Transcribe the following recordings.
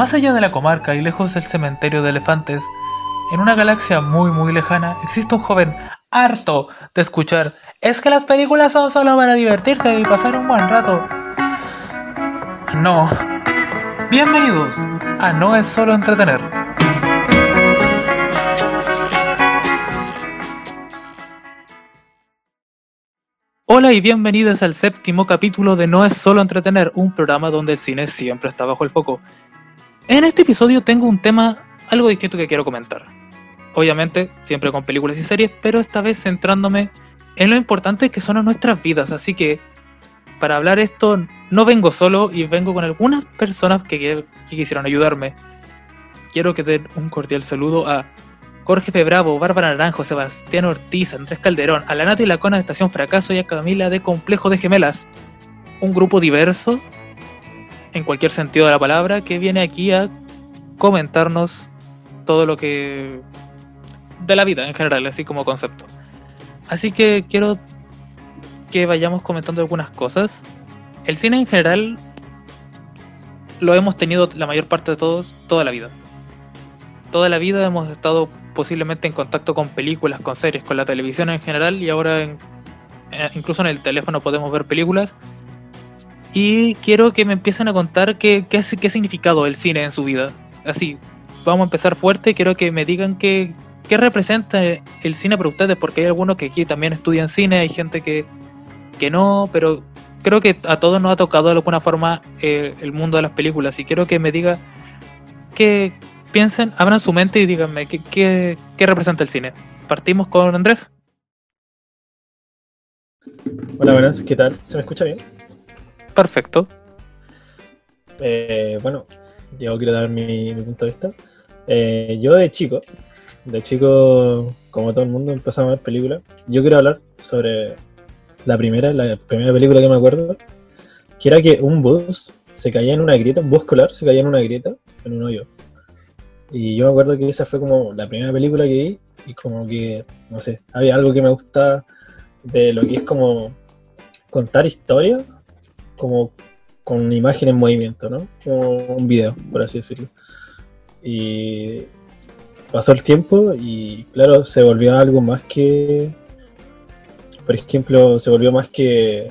Más allá de la comarca y lejos del cementerio de elefantes, en una galaxia muy muy lejana existe un joven harto de escuchar es que las películas son solo para divertirse y pasar un buen rato. No. Bienvenidos a No es solo entretener. Hola y bienvenidos al séptimo capítulo de No es solo entretener, un programa donde el cine siempre está bajo el foco. En este episodio tengo un tema algo distinto que quiero comentar. Obviamente, siempre con películas y series, pero esta vez centrándome en lo importante que son nuestras vidas. Así que, para hablar esto, no vengo solo y vengo con algunas personas que, quisieron ayudarme. Quiero que den un cordial saludo a Jorge P. Bravo, Bárbara Naranjo, Sebastián Ortiz, Andrés Calderón, a la Nati Lacona de Estación Fracaso y a Camila de Complejo de Gemelas. Un grupo diverso en cualquier sentido de la palabra, que viene aquí a comentarnos todo lo que... de la vida en general, así como concepto. Así que quiero que vayamos comentando algunas cosas. El cine en general lo hemos tenido la mayor parte de todos toda la vida. Toda la vida hemos estado posiblemente en contacto con películas, con series, con la televisión en general y ahora en, eh, incluso en el teléfono podemos ver películas y quiero que me empiecen a contar qué, qué, qué ha significado el cine en su vida. Así, vamos a empezar fuerte. Quiero que me digan qué, qué representa el cine para ustedes, porque hay algunos que aquí también estudian cine, hay gente que, que no, pero creo que a todos nos ha tocado de alguna forma eh, el mundo de las películas. Y quiero que me diga que piensen, abran su mente y díganme qué, qué, qué representa el cine. Partimos con Andrés. Hola, buenas, ¿qué tal? ¿Se me escucha bien? Perfecto. Eh, bueno, yo quiero dar mi, punto de vista. Eh, yo de chico, de chico, como todo el mundo, empezamos a ver películas. Yo quiero hablar sobre la primera, la primera película que me acuerdo, que era que un bus se caía en una grieta, un bus escolar se caía en una grieta, en un hoyo. Y yo me acuerdo que esa fue como la primera película que vi y como que, no sé, había algo que me gusta de lo que es como contar historias como con imagen en movimiento, ¿no? Como un video, por así decirlo. Y pasó el tiempo y claro, se volvió algo más que, por ejemplo, se volvió más que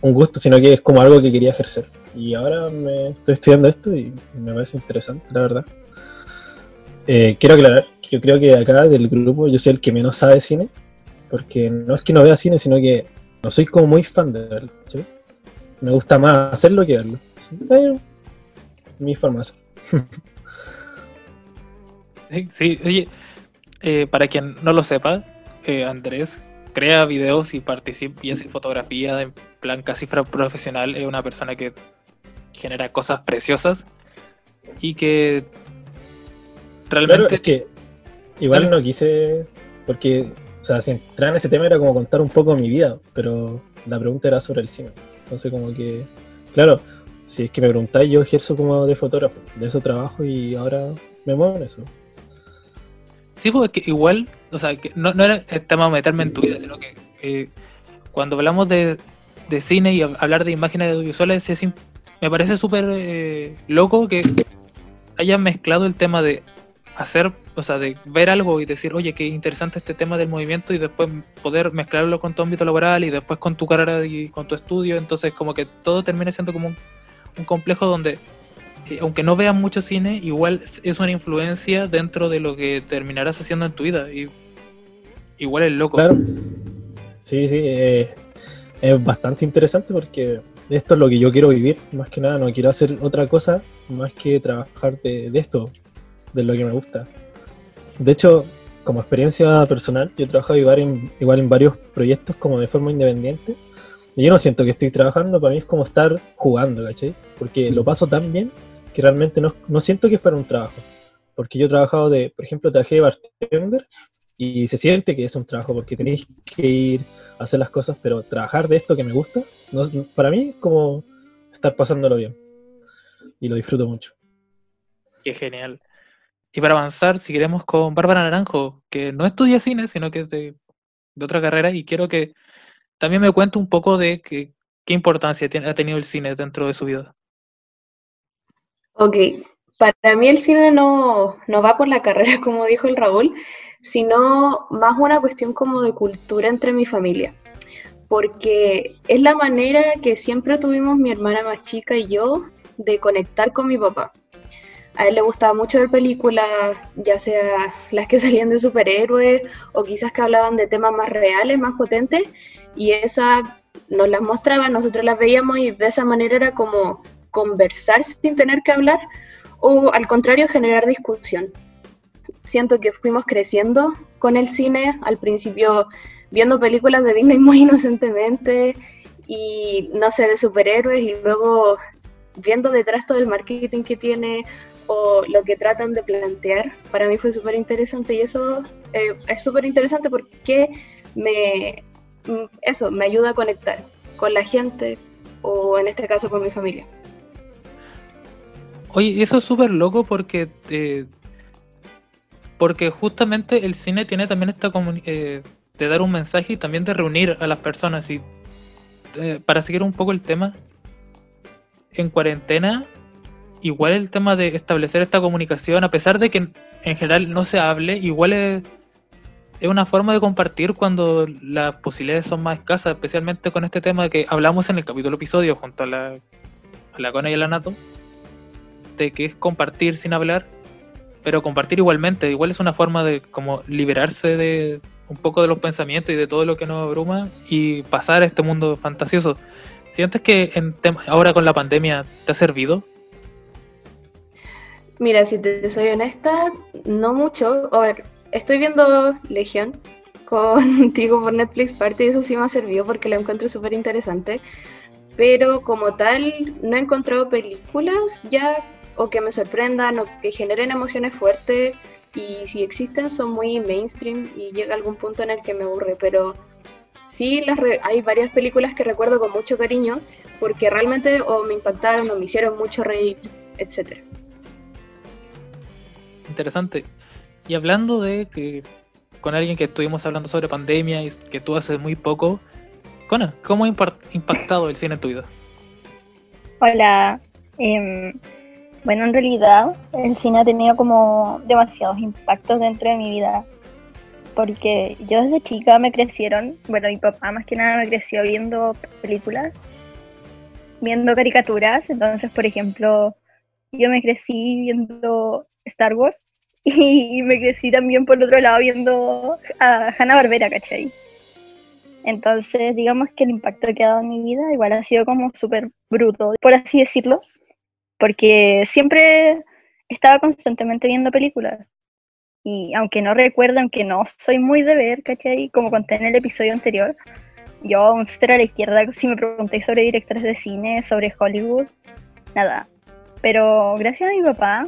un gusto, sino que es como algo que quería ejercer. Y ahora me estoy estudiando esto y me parece interesante, la verdad. Eh, quiero aclarar, yo creo que acá del grupo yo soy el que menos sabe cine, porque no es que no vea cine, sino que no soy como muy fan de verlo. ¿sí? Me gusta más hacerlo que verlo. mi forma de Sí, sí, oye, eh, para quien no lo sepa, eh, Andrés crea videos y participa y hace fotografía en plan casi profesional. Es una persona que genera cosas preciosas y que realmente. Claro, es que igual Dale. no quise, porque, o sea, si entrar en ese tema era como contar un poco mi vida, pero la pregunta era sobre el cine. Entonces, como que, claro, si es que me preguntáis, yo ejerzo como de fotógrafo, de eso trabajo y ahora me muevo en eso. Sí, porque igual, o sea, que no, no era el tema de meterme en tu vida, sino que eh, cuando hablamos de, de, cine y hablar de imágenes audiovisuales, es, me parece súper eh, loco que hayan mezclado el tema de hacer, o sea, de ver algo y decir, oye, qué interesante este tema del movimiento y después poder mezclarlo con tu ámbito laboral y después con tu carrera y con tu estudio, entonces como que todo termina siendo como un, complejo donde eh, aunque no veas mucho cine, igual es una influencia dentro de lo que terminarás haciendo en tu vida. Y igual es loco. Claro. Sí, sí, eh, es bastante interesante porque esto es lo que yo quiero vivir, más que nada, no quiero hacer otra cosa más que trabajar de, de esto, de lo que me gusta. De hecho, como experiencia personal, yo he trabajado igual en, igual en varios proyectos como de forma independiente. Y yo no siento que estoy trabajando, para mí es como estar jugando, ¿cachai? Porque lo paso tan bien que realmente no, no siento que es para un trabajo. Porque yo he trabajado de, por ejemplo, trabajé de bartender y se siente que es un trabajo porque tenéis que ir a hacer las cosas, pero trabajar de esto que me gusta, no, para mí es como estar pasándolo bien. Y lo disfruto mucho. Qué genial. Y para avanzar, seguiremos con Bárbara Naranjo, que no estudia cine, sino que es de, otra carrera, y quiero que también me cuente un poco de que, qué importancia ha tenido el cine dentro de su vida. Ok, para mí el cine no, no va por la carrera, como dijo el Raúl, sino más una cuestión como de cultura entre mi familia. Porque es la manera que siempre tuvimos mi hermana más chica y yo de conectar con mi papá. A él le gustaba mucho ver películas, ya sea las que salían de superhéroes o quizás que hablaban de temas más reales, más potentes, y esas nos las mostraba, nosotros las veíamos y de esa manera era como conversar sin tener que hablar o al contrario generar discusión. Siento que fuimos creciendo con el cine, al principio viendo películas de Disney muy inocentemente y no sé, de superhéroes y luego viendo detrás todo el marketing que tiene o lo que tratan de plantear, para mí fue súper interesante y eso eh, es súper interesante porque me, mm, eso, me ayuda a conectar con la gente o en este caso con mi familia. Oye, eso es súper loco porque eh, porque justamente el cine tiene también esta eh, de dar un mensaje y también de reunir a las personas y eh, para seguir un poco el tema en cuarentena igual el tema de establecer esta comunicación a pesar de que en general no se hable igual es, es una forma de compartir cuando las posibilidades son más escasas especialmente con este tema que hablamos en el capítulo episodio junto a la a la Cona y a la Nato que es compartir sin hablar, pero compartir igualmente, igual es una forma de como liberarse de un poco de los pensamientos y de todo lo que nos abruma y pasar a este mundo fantasioso. ¿Sientes que en ahora con la pandemia te ha servido? Mira, si te soy honesta, no mucho. A ver, estoy viendo Legión contigo por Netflix, parte de eso sí me ha servido porque la encuentro súper interesante. Pero como tal, no he encontrado películas ya o que me sorprendan o que generen emociones fuertes y si existen son muy mainstream y llega algún punto en el que me aburre, pero sí las hay varias películas que recuerdo con mucho cariño porque realmente o me impactaron o me hicieron mucho reír, etc. Interesante. Y hablando de que con alguien que estuvimos hablando sobre pandemia y que tú haces muy poco, Cona, ¿cómo ha impactado el cine en tu vida? Hola, eh, bueno, en realidad el cine ha tenido como demasiados impactos dentro de mi vida. Porque yo desde chica me crecieron, bueno, mi papá más que nada me creció viendo películas, viendo caricaturas. Entonces, por ejemplo, yo me crecí viendo Star Wars y me crecí también por el otro lado viendo a Hanna Barbera, ¿cachai? Entonces, digamos que el impacto que ha dado en mi vida igual ha sido como súper bruto, por así decirlo, porque siempre estaba constantemente viendo películas. Y aunque no recuerdo, aunque no soy muy de ver, ¿cachai? Como conté en el episodio anterior, yo un a la izquierda, si me preguntáis sobre directores de cine, sobre Hollywood, nada. Pero gracias a mi papá,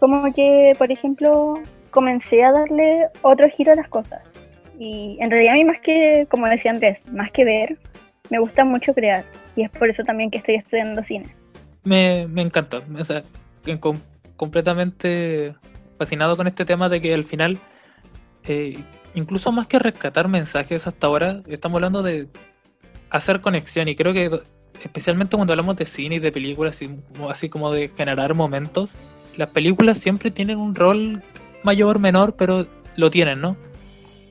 como que, por ejemplo, comencé a darle otro giro a las cosas. Y en realidad a mí más que, como decía Andrés, más que ver, me gusta mucho crear. Y es por eso también que estoy estudiando cine me, me encanta. O sea, completamente fascinado con este tema de que al final, eh, incluso más que rescatar mensajes hasta ahora, estamos hablando de hacer conexión y creo que especialmente cuando hablamos de cine y de películas, así como de generar momentos, las películas siempre tienen un rol mayor, menor, pero lo tienen, ¿no?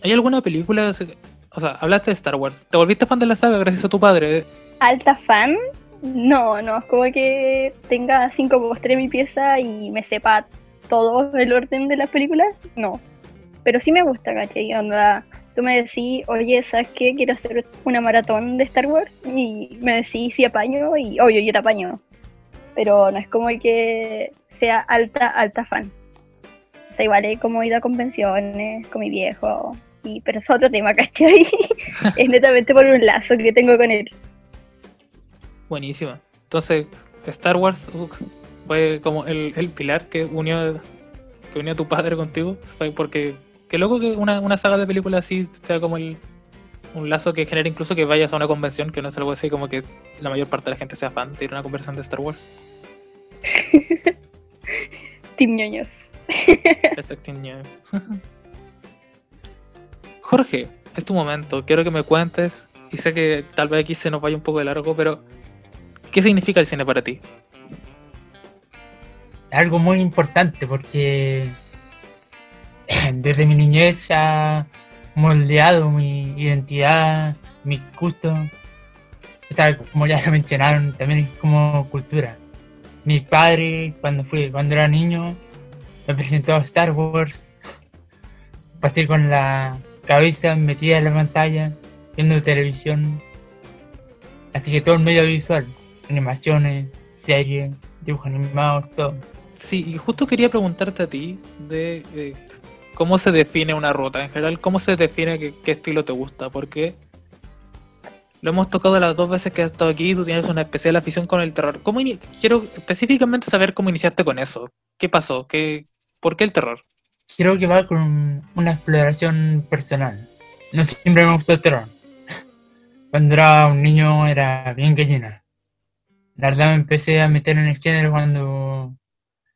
¿Hay alguna película, o sea, hablaste de Star Wars, te volviste fan de la saga gracias a tu padre? Alta fan, no, no, es como que tenga cinco postres en mi pieza y me sepa todo el orden de las películas, no. Pero sí me gusta, ¿cachai? Onda, tú me decís, oye, ¿sabes qué? Quiero hacer una maratón de Star Wars y me decís si apaño y obvio, yo te apaño. Pero no es como que sea alta, alta fan. O sea, igual he como ido a convenciones con mi viejo, y, pero es otro tema, ¿cachai? es netamente por un lazo que tengo con él. Buenísima. Entonces, Star Wars fue como el, pilar que unió que unió a tu padre contigo. Porque qué loco que una, una saga de películas así sea como el, un lazo que genera incluso que vayas a una convención, que no es algo así como que la mayor parte de la gente sea fan de ir a una conversación de Star Wars. Team ñoños. Team ñoños. Jorge, es tu momento. Quiero que me cuentes. Y sé que tal vez aquí se nos vaya un poco de largo, pero ¿Qué significa el cine para ti? algo muy importante porque desde mi niñez ha moldeado mi identidad, mi gusto. como ya lo mencionaron, también como cultura. Mi padre, cuando fui, cuando era niño, me presentó a Star Wars. Pasé con la cabeza metida en la pantalla, viendo televisión. Así que todo el medio visual, animaciones, series, dibujos animados, todo. Sí, y justo quería preguntarte a ti de eh, cómo se define una ruta en general, cómo se define qué, estilo te gusta, porque lo hemos tocado las dos veces que has estado aquí, tú tienes una especial afición con el terror. ¿Cómo quiero específicamente saber cómo iniciaste con eso. ¿Qué pasó? ¿Qué, ¿Por qué el terror? Creo que va con una exploración personal. No siempre me gustó el terror. Cuando era un niño era bien gallina. La verdad me empecé a meter en el género cuando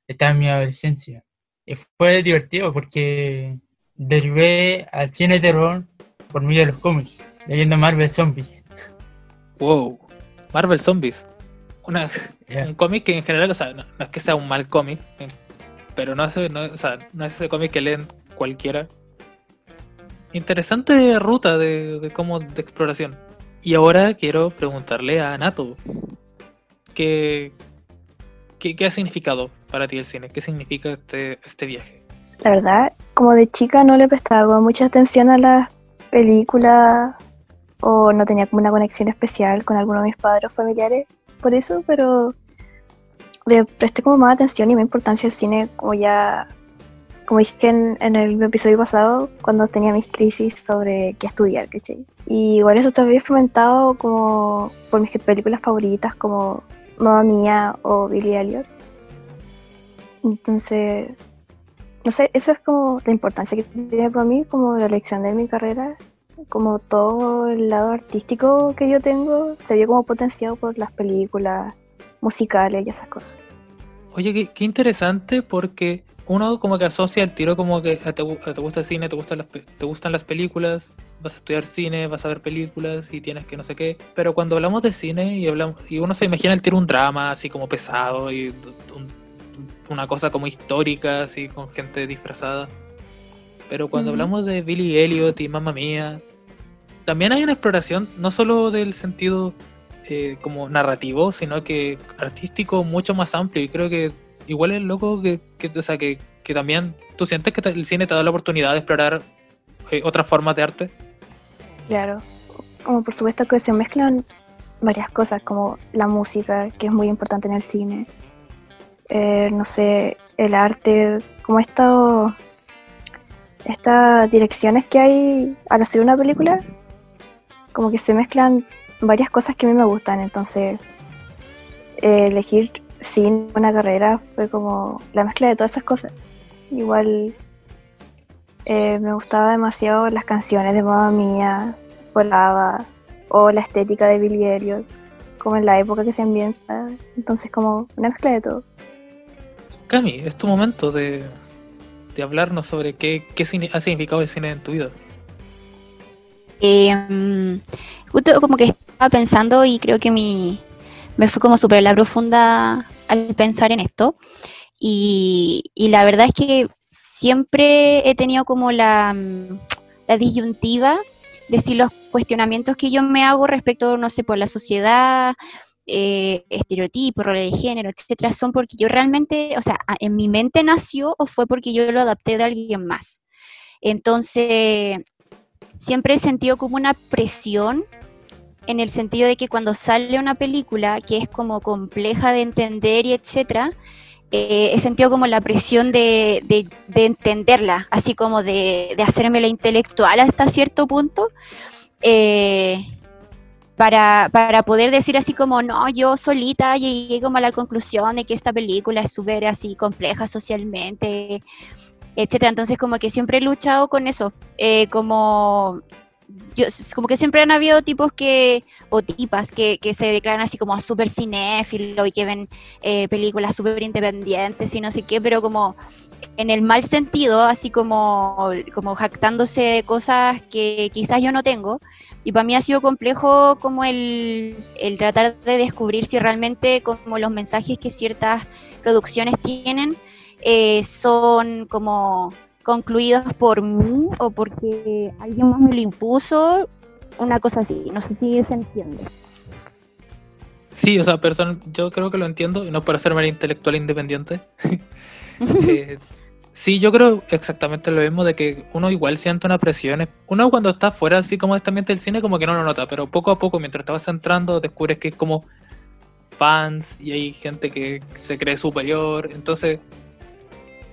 estaba en mi adolescencia. Y fue divertido porque derivé al cine terror por medio de los cómics, leyendo Marvel Zombies. Wow, Marvel Zombies. Una, Un cómic que en general, o sea, no, es que sea un mal cómic, pero no es, no, o sea, no es ese cómic que leen cualquiera. Interesante ruta de, de, como de exploración. Y ahora quiero preguntarle a Nato, ¿qué, ha significado para ti el cine? ¿Qué significa este, este viaje? La verdad, como de chica no le prestaba mucha atención a las películas o no tenía como una conexión especial con alguno de mis padres familiares por eso, pero le presté como más atención y más importancia al cine como ya, como dije en, en el episodio pasado, cuando tenía mis crisis sobre qué estudiar, ¿cachai? Y igual eso todavía he fomentado como por mis películas favoritas como Mamma Mía o Billy Elliot. Entonces, no sé, eso es como la importancia que tiene para mí, como la elección de mi carrera, como todo el lado artístico que yo tengo se vio como potenciado por las películas musicales y esas cosas. Oye, qué, qué interesante porque uno como que asocia el tiro como que te, te gusta el cine, te gustan, las, te gustan las películas, vas a estudiar cine, vas a ver películas y tienes que no sé qué. Pero cuando hablamos de cine y hablamos y uno se imagina el tiro un drama así como pesado y una cosa como histórica, así con gente disfrazada. Pero cuando hablamos de Billy Elliot y Mamma Mía, también hay una exploración no solo del sentido eh, como narrativo, sino que artístico mucho más amplio. Y creo que igual es loco que, o sea, que, también tú sientes que el cine te da la oportunidad de explorar eh, otras formas de arte. Claro, como por supuesto que se mezclan varias cosas, como la música, que es muy importante en el cine, eh, no sé, el arte, como estas direcciones que hay al hacer una película, como que se mezclan varias cosas que a mí me gustan, entonces eh, elegir sin una carrera fue como la mezcla de todas esas cosas. Igual eh, me gustaba demasiado las canciones de Mamma Mía, Volaba, o la estética de Billy Elliot, como en la época que se ambienta. Entonces, como una mezcla de todo. Cami, es tu momento de, de hablarnos sobre qué, qué ha significado el cine en tu vida. Eh, justo como que estaba pensando y creo que mi, me fui como súper la profunda al pensar en esto. Y, la verdad es que siempre he tenido como la, la disyuntiva de si los cuestionamientos que yo me hago respecto, no sé, por la sociedad, eh, estereotipos, roles de género, etcétera, son porque yo realmente, o sea, en mi mente nació o fue porque yo lo adapté de alguien más. Entonces, siempre he sentido como una presión en el sentido de que cuando sale una película que es como compleja de entender y etcétera, eh, he sentido como la presión de, entenderla, así como de, hacerme la intelectual hasta cierto punto, eh, para, poder decir así como, no, yo solita llegué como a la conclusión de que esta película es súper así compleja socialmente, etcétera. Entonces como que siempre he luchado con eso, eh, como yo, como que siempre han habido tipos que, o tipas que, que se declaran así como súper cinéfilo y que ven eh, películas súper independientes y no sé qué, pero como en el mal sentido, así como, como jactándose de cosas que quizás yo no tengo. Y para mí ha sido complejo como el, el tratar de descubrir si realmente como los mensajes que ciertas producciones tienen eh, son como concluidos por mí o porque alguien más me lo impuso, una cosa así, no sé si se entiende. Sí, o sea, person- yo creo que lo entiendo, y no para ser mera intelectual independiente. Eh, sí, yo creo exactamente lo mismo de que uno igual siente una presión. Uno cuando está fuera así como de este ambiente del cine como que no lo nota, pero poco a poco mientras te vas entrando descubres que es como fans y hay gente que se cree superior. Entonces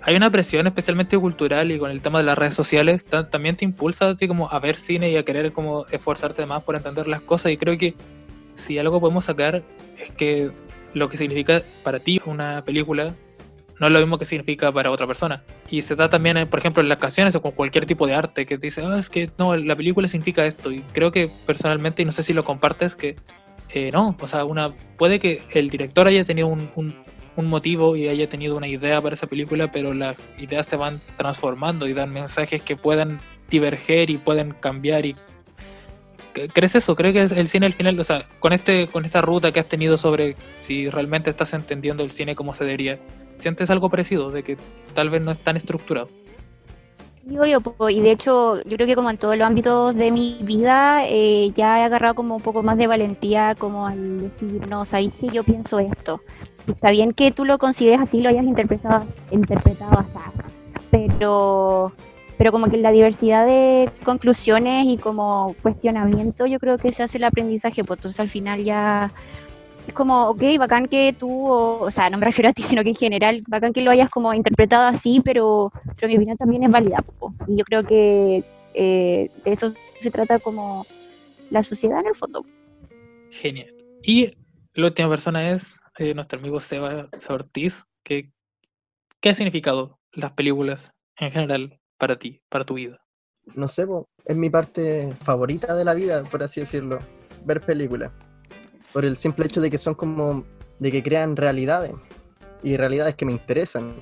hay una presión especialmente cultural y con el tema de las redes sociales ta- también te impulsa así como a ver cine y a querer como esforzarte más por entender las cosas y creo que si algo podemos sacar es que lo que significa para ti una película no es lo mismo que significa para otra persona. Y se da también, eh, por ejemplo, en las canciones o con cualquier tipo de arte que te dice, ah, es que no, la película significa esto. Y creo que personalmente, y no sé si lo compartes, que eh, no, o sea, una puede que el director haya tenido un, un- un motivo y haya tenido una idea para esa película, pero las ideas se van transformando y dan mensajes que puedan diverger y pueden cambiar y ¿Cre- ¿Crees eso? ¿Crees que el cine al final, o sea, con este con esta ruta que has tenido sobre si realmente estás entendiendo el cine como se debería, sientes algo parecido de que tal vez no es tan estructurado? Yo, po, y de hecho, yo creo que como en todos los ámbitos de mi vida, eh, ya he agarrado como un poco más de valentía, como al decir, no, sabéis que yo pienso esto. Está bien que tú lo consideres así, lo hayas interpretado, interpretado así, pero, pero como que la diversidad de conclusiones y como cuestionamiento, yo creo que se hace el aprendizaje, pues entonces al final ya es como, ok, bacán que tú, o, sea, no me refiero a ti, sino que en general, bacán que lo hayas como interpretado así, pero, pero mi opinión también es válida. po. Y yo creo que eh, de eso se trata como la sociedad en el fondo. Genial. Y la última persona es eh, nuestro amigo Seba, Ortiz, que ¿qué ha significado las películas en general para ti, para tu vida? no sé, es mi parte favorita de la vida, por así decirlo, ver películas. Por el simple hecho de que son como, de que crean realidades, y realidades que me interesan,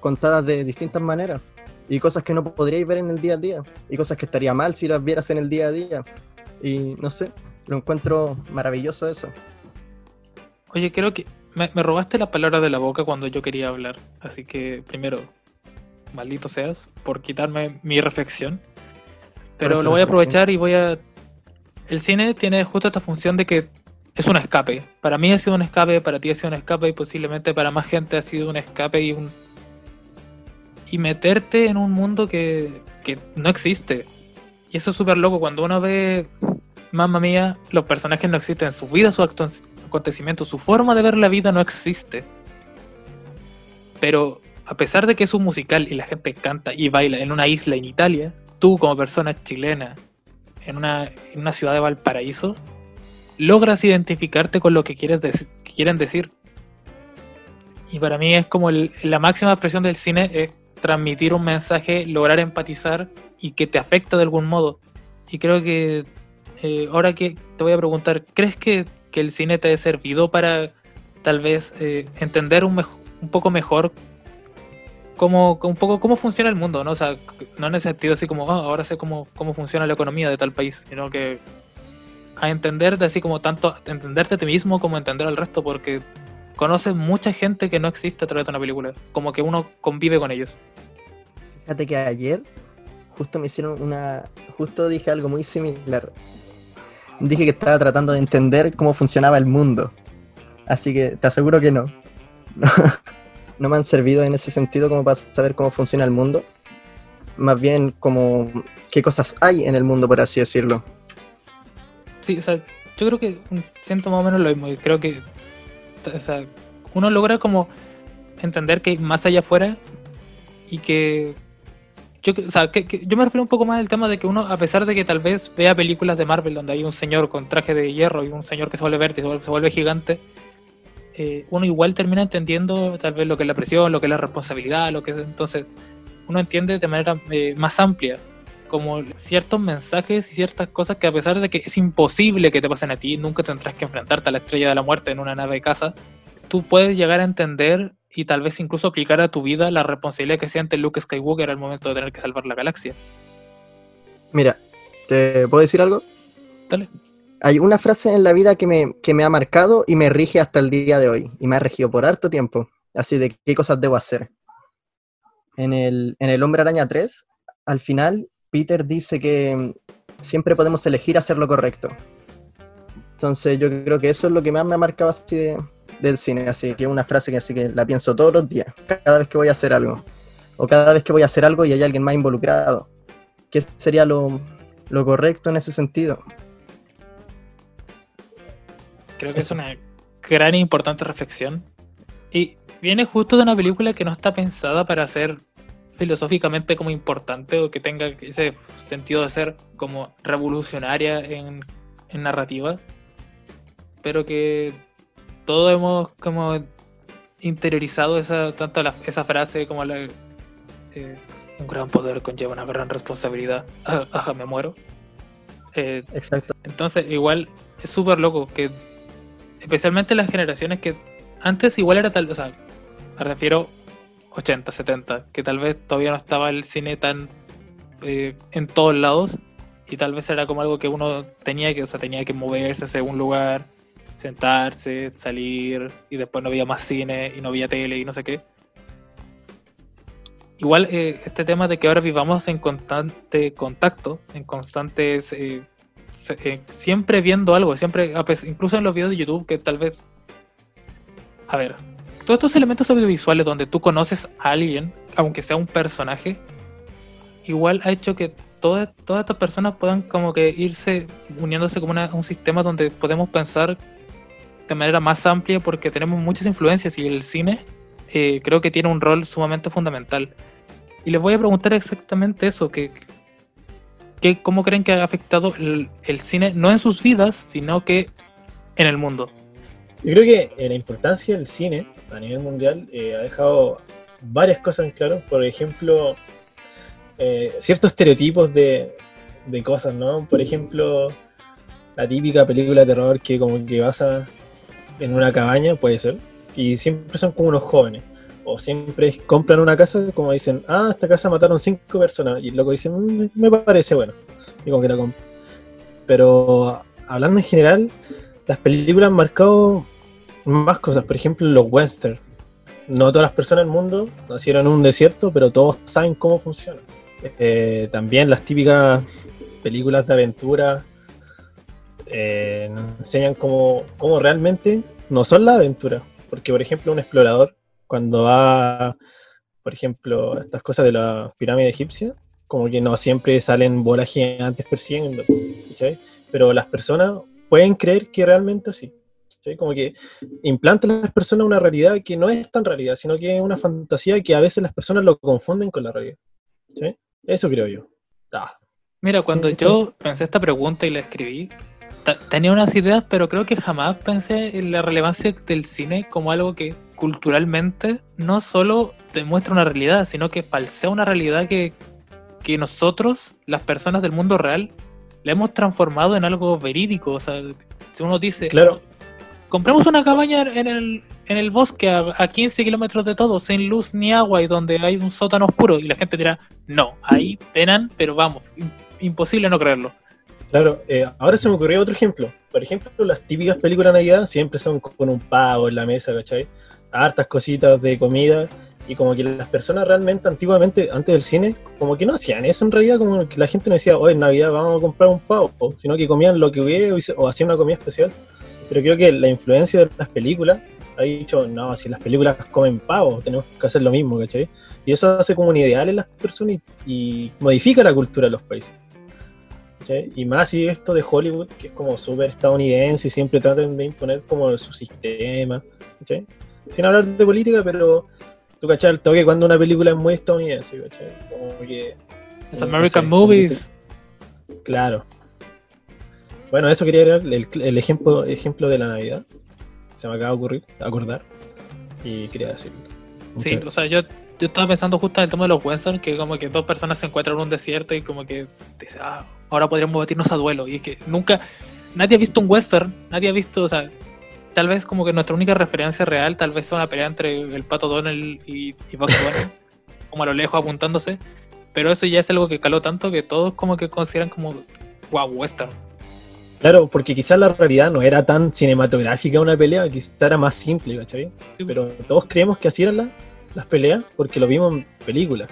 contadas de distintas maneras, y cosas que no podríais ver en el día a día, y cosas que estaría mal si las vieras en el día a día. Y no sé, lo encuentro maravilloso eso. Oye, creo que me, me robaste la palabra de la boca cuando yo quería hablar, así que primero, maldito seas por quitarme mi reflexión. Pero lo voy a aprovechar y voy a... El cine tiene justo esta función de que es un escape. Para mí ha sido un escape, para ti ha sido un escape y posiblemente para más gente ha sido un escape y un... Y meterte en un mundo que, que no existe. Y eso es súper loco. Cuando uno ve, mamma mía, los personajes no existen. Su vida, su acto- acontecimiento, su forma de ver la vida no existe. Pero a pesar de que es un musical y la gente canta y baila en una isla en Italia, tú como persona chilena en una, en una ciudad de Valparaíso, logras identificarte con lo que, quieres quieren decir. Y para mí es como la máxima expresión del cine es transmitir un mensaje, lograr empatizar y que te afecta de algún modo. Y creo que eh, ahora que te voy a preguntar, ¿crees que, que el cine te ha servido para tal vez eh, entender un, poco mejor cómo, un poco cómo funciona el mundo? ¿no? O sea, no en el sentido así como, "Ah, ahora sé cómo, cómo funciona la economía de tal país, sino que a entenderte así como tanto, entenderte a ti mismo como entender al resto, porque conoces mucha gente que no existe a través de una película, como que uno convive con ellos. Fíjate que ayer justo me hicieron una. Justo dije algo muy similar. Dije que estaba tratando de entender cómo funcionaba el mundo. Así que te aseguro que no. No, me han servido en ese sentido como para saber cómo funciona el mundo. Más bien como qué cosas hay en el mundo, por así decirlo. Sí, o sea, yo creo que siento más o menos lo mismo. creo que o sea, uno logra como entender que hay más allá afuera y que yo, o sea, que, que yo me refiero un poco más al tema de que uno, a pesar de que tal vez vea películas de Marvel donde hay un señor con traje de hierro y un señor que se vuelve verde se vuelve, se vuelve gigante, eh, uno igual termina entendiendo tal vez lo que es la presión, lo que es la responsabilidad, lo que es entonces uno entiende de manera eh, más amplia como ciertos mensajes y ciertas cosas que a pesar de que es imposible que te pasen a ti, nunca tendrás que enfrentarte a la estrella de la muerte en una nave de casa, tú puedes llegar a entender y tal vez incluso aplicar a tu vida la responsabilidad que siente Luke Skywalker al momento de tener que salvar la galaxia. Mira, ¿te puedo decir algo? Dale. Hay una frase en la vida que me, que me ha marcado y me rige hasta el día de hoy. Y me ha regido por harto tiempo. Así de qué cosas debo hacer. En el, en el Hombre Araña 3, al final, Peter dice que mm, siempre podemos elegir hacer lo correcto. Entonces yo creo que eso es lo que más me ha marcado así de- del cine. Así que es una frase que así que la pienso todos los días, cada vez que voy a hacer algo. O cada vez que voy a hacer algo y hay alguien más involucrado. ¿Qué sería lo, lo correcto en ese sentido? Creo que es una gran e importante reflexión. Y viene justo de una película que no está pensada para ser filosóficamente como importante o que tenga ese sentido de ser como revolucionaria en, en narrativa. Pero que todos hemos como interiorizado esa, tanto la- esa frase como la... eh, un gran poder conlleva una gran responsabilidad. Ajá, me muero. Eh, Exacto. entonces, igual es súper loco que, especialmente las generaciones que antes igual era tal, o sea, me refiero 80, 70, que tal vez todavía no estaba el cine tan eh, en todos lados y tal vez era como algo que uno tenía que, o sea, tenía que moverse hacia un lugar, sentarse, salir y después no había más cine y no había tele y no sé qué. Igual eh, este tema de que ahora vivamos en constante contacto, en constantes eh, eh, siempre viendo algo, siempre, incluso en los videos de YouTube, que tal vez. A ver, todos estos elementos audiovisuales donde tú conoces a alguien, aunque sea un personaje, igual ha hecho que todas, todas estas personas puedan como que irse uniéndose como una- un sistema donde podemos pensar de manera más amplia porque tenemos muchas influencias y el cine eh, creo que tiene un rol sumamente fundamental. Y les voy a preguntar exactamente eso, que, que cómo creen que ha afectado el, el cine, no en sus vidas, sino que en el mundo. Yo creo que eh, la importancia del cine a nivel mundial eh, ha dejado varias cosas en claro. Por ejemplo, ciertos estereotipos de, de cosas, ¿no? Por ejemplo, la típica película de terror que como que pasa en una cabaña, puede ser, y siempre son como unos jóvenes. O siempre compran una casa como dicen, ah, esta casa mataron cinco personas. Y el loco dice, "Mm, me parece bueno. Y como que la compra. Pero hablando en general, las películas han marcado más cosas. Por ejemplo, los western. No todas las personas del mundo nacieron en un desierto, pero todos saben cómo funciona. Eh, también las típicas películas de aventura eh, nos enseñan cómo, cómo realmente no son la aventura. Porque, por ejemplo, un explorador, cuando va, por ejemplo, a estas cosas de la pirámide egipcia, como que no siempre salen bolas gigantes persiguiendo. Pero las personas pueden creer que realmente así. ¿cachai? Como que implantan a las personas una realidad que no es tan realidad, sino que es una fantasía que a veces las personas lo confunden con la realidad. ¿cachai? Eso creo yo. Ah, Mira, cuando Sí, yo pensé esta pregunta y la escribí, tenía unas ideas, pero creo que jamás pensé en la relevancia del cine como algo que culturalmente no solo demuestra una realidad, sino que falsea una realidad que, que nosotros, las personas del mundo real, la hemos transformado en algo verídico. O sea, si uno dice, claro, compramos una cabaña en el, en el bosque a, a 15 kilómetros de todo, sin luz ni agua y donde hay un sótano oscuro. Y la gente dirá, no, ahí penan, pero vamos, im- imposible no creerlo. Claro, eh, ahora se me ocurrió otro ejemplo. Por ejemplo, las típicas películas de Navidad siempre son con un pavo en la mesa, ¿cachai? Hartas cositas de comida. Y como que las personas realmente antiguamente, antes del cine, como que no hacían eso en realidad, como que la gente no decía, hoy en Navidad vamos a comprar un pavo, sino que comían lo que hubiera o hacían una comida especial. Pero creo que la influencia de las películas ha dicho, no, si las películas comen pavo, tenemos que hacer lo mismo, ¿cachai? Y eso hace como un ideal en las personas y, y modifica la cultura de los países. Y más si esto de Hollywood, que es como súper estadounidense y siempre tratan de imponer como su sistema. Sin hablar de política, pero tú cachai el toque cuando una película es muy estadounidense, ¿cachai? Como que... Es no American sé, Movies. dice- Claro. Bueno, eso quería agregar el, el ejemplo, ejemplo de la Navidad. Se me acaba de ocurrir, acordar. Y quería decirlo. Muchas Sí, o sea, yo yo estaba pensando justo en el tema de los western, que como que dos personas se encuentran en un desierto y como que dice, ah, ahora podríamos batirnos a duelo. Y es que nunca, nadie ha visto un western, nadie ha visto, o sea, tal vez como que nuestra única referencia real, tal vez sea una pelea entre el pato Donald y, y Bugs Bunny, como a lo lejos apuntándose. Pero eso ya es algo que caló tanto que todos como que consideran como, wow, western. Claro, porque quizás la realidad no era tan cinematográfica una pelea, quizás era más simple, ¿cachai? Pero todos creemos que así eran las, las peleas porque lo vimos en películas.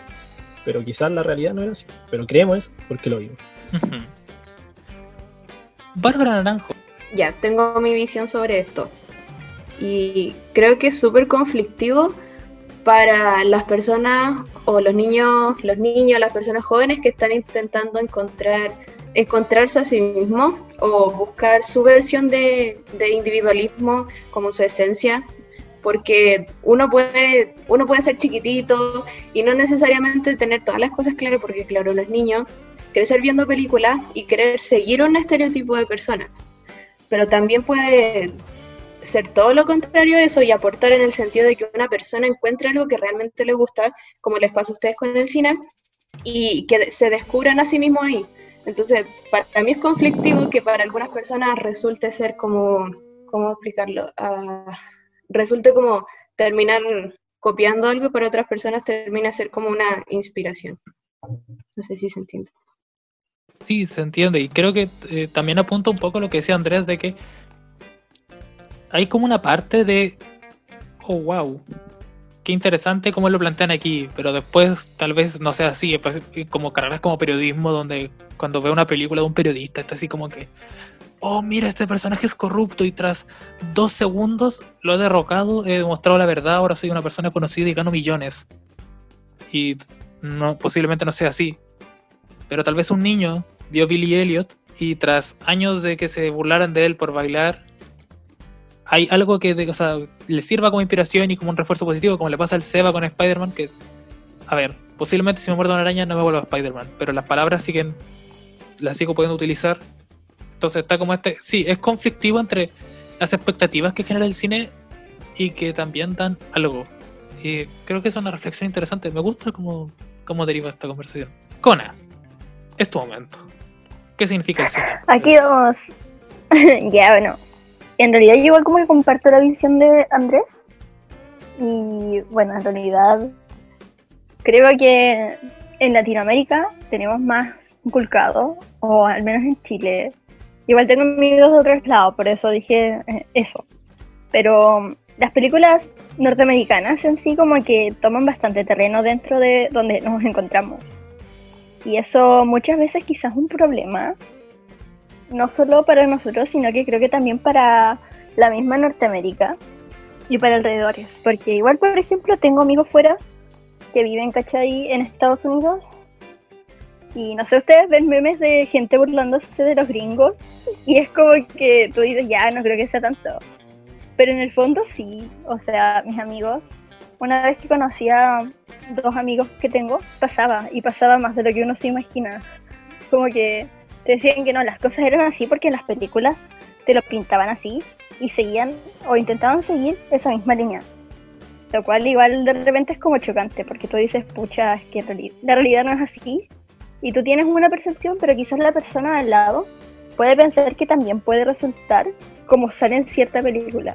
Pero quizás la realidad no era así. Pero creemos eso porque lo vimos. Bárbara Naranjo. Ya, tengo mi visión sobre esto. Y creo que es súper conflictivo para las personas o los niños, los niños, las personas jóvenes que están intentando encontrar encontrarse a sí mismos o buscar su versión de, de individualismo como su esencia porque uno puede uno puede ser chiquitito y no necesariamente tener todas las cosas claras porque claro los niños crecer viendo películas y querer seguir un estereotipo de persona pero también puede ser todo lo contrario a eso y aportar en el sentido de que una persona encuentre algo que realmente le gusta, como les pasa a ustedes con el cine, y que se descubran a sí mismos ahí. Entonces, para mí es conflictivo que para algunas personas resulte ser como, ¿cómo explicarlo? Ah, resulte como terminar copiando algo y para otras personas termina ser como una inspiración. No sé si se entiende. Sí, se entiende. Y creo que eh, también apunta un poco lo que decía Andrés de que hay como una parte de, oh, wow, qué interesante cómo lo plantean aquí, pero después tal vez no sea así, pues, como carreras como periodismo, donde cuando veo una película de un periodista está así como que, oh, mira, este personaje es corrupto y tras dos segundos lo he derrocado, he demostrado la verdad, ahora soy una persona conocida y gano millones. Y no, posiblemente no sea así. Pero tal vez un niño vio Billy Elliot y tras años de que se burlaran de él por bailar, hay algo que o sea, le sirva como inspiración y como un refuerzo positivo, como le pasa al Seba con Spider-Man, que, a ver, posiblemente si me muerdo una araña no me vuelvo a Spider-Man, pero las palabras siguen, las sigo pudiendo utilizar. Entonces está como este, sí, es conflictivo entre las expectativas que genera el cine y que también dan algo. Y creo que es una reflexión interesante. Me gusta cómo, cómo deriva esta conversación. Kona, es tu momento. ¿Qué significa el cine? Aquí vamos. ya, bueno. En realidad yo igual como que comparto la visión de Andrés. Y bueno, en realidad creo que en Latinoamérica tenemos más inculcado, o al menos en Chile. Igual tengo amigos de otros lados, por eso dije eh, eso. Pero las películas norteamericanas en sí como que toman bastante terreno dentro de donde nos encontramos. Y eso muchas veces quizás es un problema, no solo para nosotros, sino que creo que también para la misma Norteamérica y para alrededores. Porque igual, por ejemplo, tengo amigos fuera que viven, ¿cachai? En Estados Unidos. Y no sé, ustedes ven memes de gente burlándose de los gringos. Y es como que tú dices, ya, no creo que sea tanto. Pero en el fondo sí. O sea, mis amigos, una vez que conocí a dos amigos que tengo, pasaba. Y pasaba más de lo que uno se imagina. Como que te decían que no, las cosas eran así porque en las películas te lo pintaban así y seguían o intentaban seguir esa misma línea. Lo cual igual de repente es como chocante porque tú dices, pucha, es que la realidad no es así. Y tú tienes una percepción, pero quizás la persona al lado puede pensar que también puede resultar como sale en cierta película.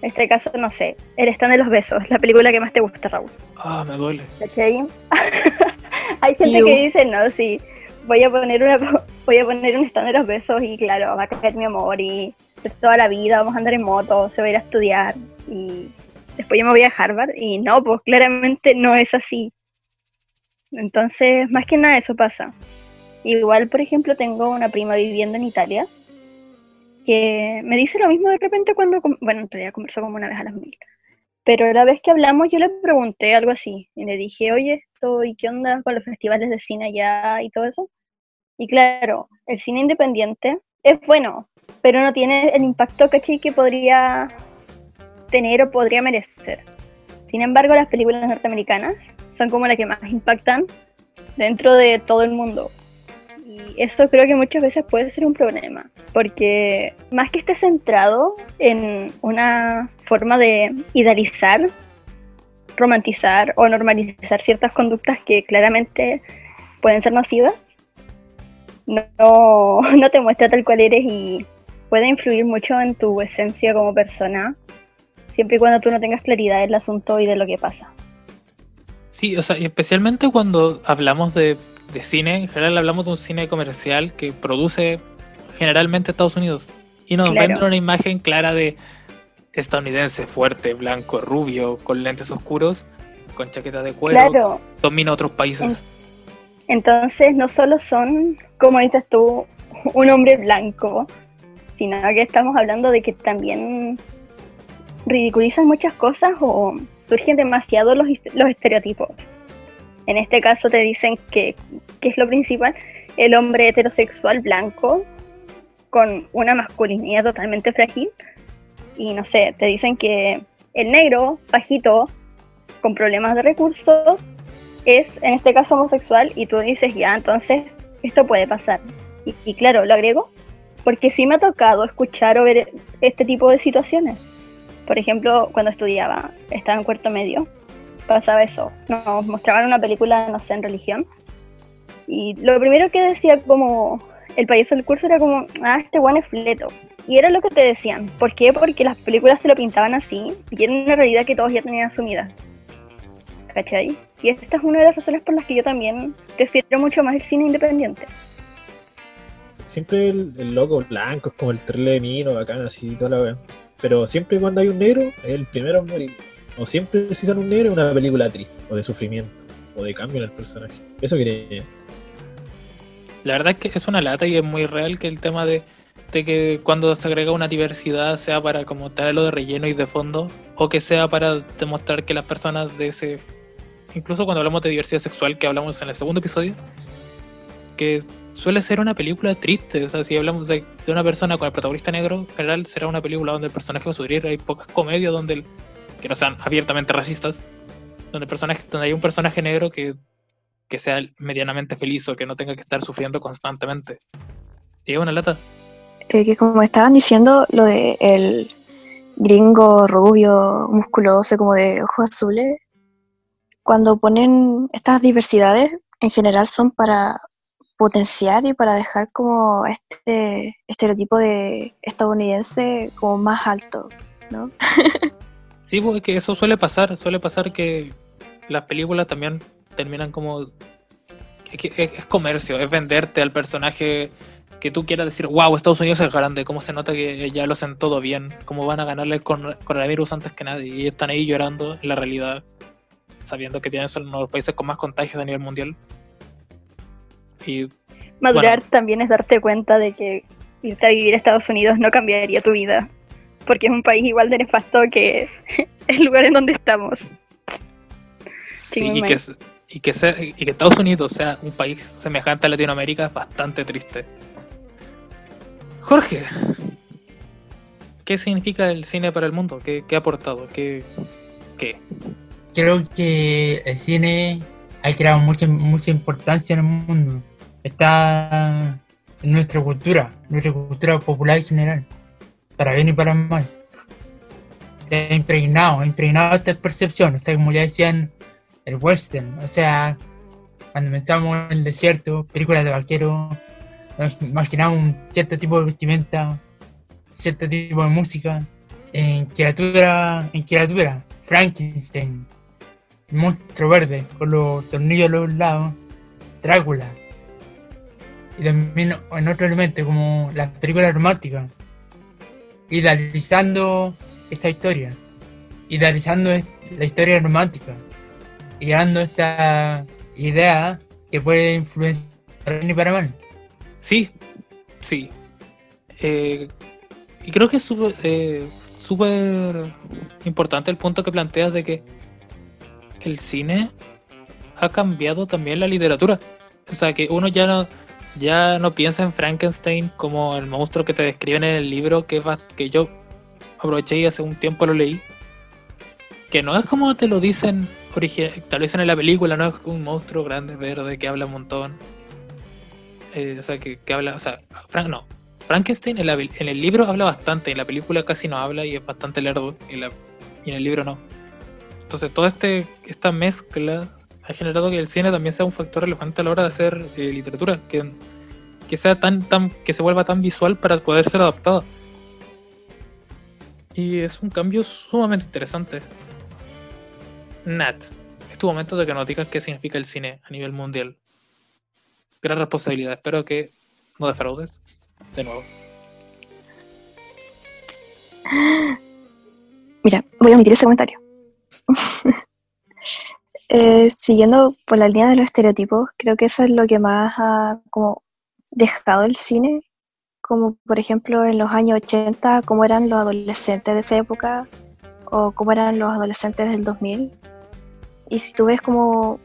En este caso, no sé, El stand de los besos, la película que más te gusta, Raúl. Ah, me duele. ¿Cachai? Hay gente que dice, no, sí, voy a poner una voy a poner un stand de los besos y claro, va a caer mi amor y toda la vida vamos a andar en moto, se va a ir a estudiar y después yo me voy a Harvard y no, pues claramente no es así. Entonces, más que nada eso pasa. Igual, por ejemplo, tengo una prima viviendo en Italia que me dice lo mismo de repente cuando, bueno, en realidad conversó como una vez a las mil. Pero la vez que hablamos yo le pregunté algo así y le dije, oye, esto, ¿y qué onda con los festivales de cine allá y todo eso? Y claro, el cine independiente es bueno, pero no tiene el impacto que podría tener o podría merecer. Sin embargo, las películas norteamericanas son como las que más impactan dentro de todo el mundo. Y eso creo que muchas veces puede ser un problema, porque más que esté centrado en una forma de idealizar romantizar o normalizar ciertas conductas que claramente pueden ser nocivas, no, no te muestra tal cual eres y puede influir mucho en tu esencia como persona, siempre y cuando tú no tengas claridad del asunto y de lo que pasa. Sí, o sea, especialmente cuando hablamos de, de cine, en general hablamos de un cine comercial que produce generalmente Estados Unidos y nos Claro. venden una imagen clara de estadounidense fuerte, blanco, rubio, con lentes oscuros, con chaqueta de cuero, Claro, domina otros países. entonces no solo son, como dices tú, un hombre blanco, sino que estamos hablando de que también ridiculizan muchas cosas o surgen demasiado los, los estereotipos. En este caso te dicen que, que es lo principal, el hombre heterosexual blanco con una masculinidad totalmente frágil y no sé, te dicen que el negro bajito con problemas de recursos es en este caso homosexual y tú dices ya, entonces esto puede pasar. Y, y claro, lo agrego porque sí me ha tocado escuchar o ver este tipo de situaciones. Por ejemplo, cuando estudiaba, estaba en cuarto medio, pasaba eso. Nos mostraban una película, no sé, en religión. Y lo primero que decía como el payaso del curso era como, ah, este guan es fleto. Y era lo que te decían. ¿Por qué? Porque las películas se lo pintaban así y era una realidad que todos ya tenían asumida. ¿Cachai? Y esta es una de las razones por las que yo también prefiero mucho más el cine independiente. Siempre el, el loco blanco es como el trele de mino, bacán, así toda la wea. Pero siempre cuando hay un negro, es el primero en morir. O siempre si sale un negro es una película triste, o de sufrimiento, o de cambio en el personaje. Eso quería. La verdad es que es una lata y es muy real que el tema de, de que cuando se agrega una diversidad sea para como traerlo de relleno y de fondo, o que sea para demostrar que las personas de ese, incluso cuando hablamos de diversidad sexual, que hablamos en el segundo episodio, que suele ser una película triste, o sea, si hablamos de, de una persona con el protagonista negro, en general será una película donde el personaje va a sufrir, hay pocas comedias donde el- que no sean abiertamente racistas, donde personaje, donde hay un personaje negro que que sea medianamente feliz o que no tenga que estar sufriendo constantemente. Y una lata. Eh, que como estaban diciendo, lo de el gringo rubio, musculoso, como de ojos azules, cuando ponen estas diversidades, en general son para potenciar y para dejar como este estereotipo de estadounidense como más alto, ¿no? Sí, pues es que eso suele pasar, suele pasar que las películas también terminan como... Es, comercio, es venderte al personaje que tú quieras decir, wow, Estados Unidos es grande, cómo se nota que ya lo hacen todo bien, cómo van a ganarle corona- coronavirus antes que nadie, y están ahí llorando en la realidad, sabiendo que tienen son uno de los países con más contagios a nivel mundial. Y Madurar Bueno. también es darte cuenta de que irte a vivir a Estados Unidos no cambiaría tu vida, porque es un país igual de nefasto que el lugar en donde estamos. Sí, y que, y, que sea- y que Estados Unidos sea un país semejante a Latinoamérica es bastante triste. Jorge, ¿qué significa el cine para el mundo? ¿Qué, qué ha aportado? ¿Qué, qué? Creo que el cine ha creado mucha, mucha importancia en el mundo. Está en nuestra cultura, nuestra cultura popular en general, para bien y para mal. Se ha impregnado, ha impregnado esta percepción, o sea, como ya decían, el western, o sea, cuando pensamos en el desierto, películas de vaquero, nos imaginamos un cierto tipo de vestimenta, cierto tipo de música, en criatura, en criatura, Frankenstein, monstruo verde con los tornillos a los lados, Drácula. Y también en otro elemento como las películas románticas. Idealizando esta historia. Idealizando la historia romántica. Y dando esta idea que puede influenciar y para mal. Sí, sí. Eh, y creo que es eh, súper importante el punto que planteas de que el cine ha cambiado también la literatura. O sea, que uno ya no, ya no piensa en Frankenstein como el monstruo que te describen en el libro que, va- que yo aproveché y hace un tiempo lo leí. Que no es como te lo dicen, te lo dicen en la película, no es un monstruo grande, verde, que habla un montón. Eh, o sea, que, que habla, o sea, Frank, no. Frankenstein en, la en el libro habla bastante, en la película casi no habla y es bastante lerdo, y, la- y en el libro no. Entonces, toda este, esta mezcla ha generado que el cine también sea un factor relevante a la hora de hacer eh, literatura, que, que sea tan, tan, que se vuelva tan visual para poder ser adaptada. Y es un cambio sumamente interesante. Nat, es tu momento de que nos digas qué significa el cine a nivel mundial. Gran responsabilidad, espero que no defraudes. De nuevo. Mira, voy a omitir ese comentario. Eh, siguiendo por la línea de los estereotipos, creo que eso es lo que más ha dejado el cine, como por ejemplo en los años 80, cómo eran los adolescentes de esa época, o cómo eran los adolescentes del 2000. Y si tú ves como,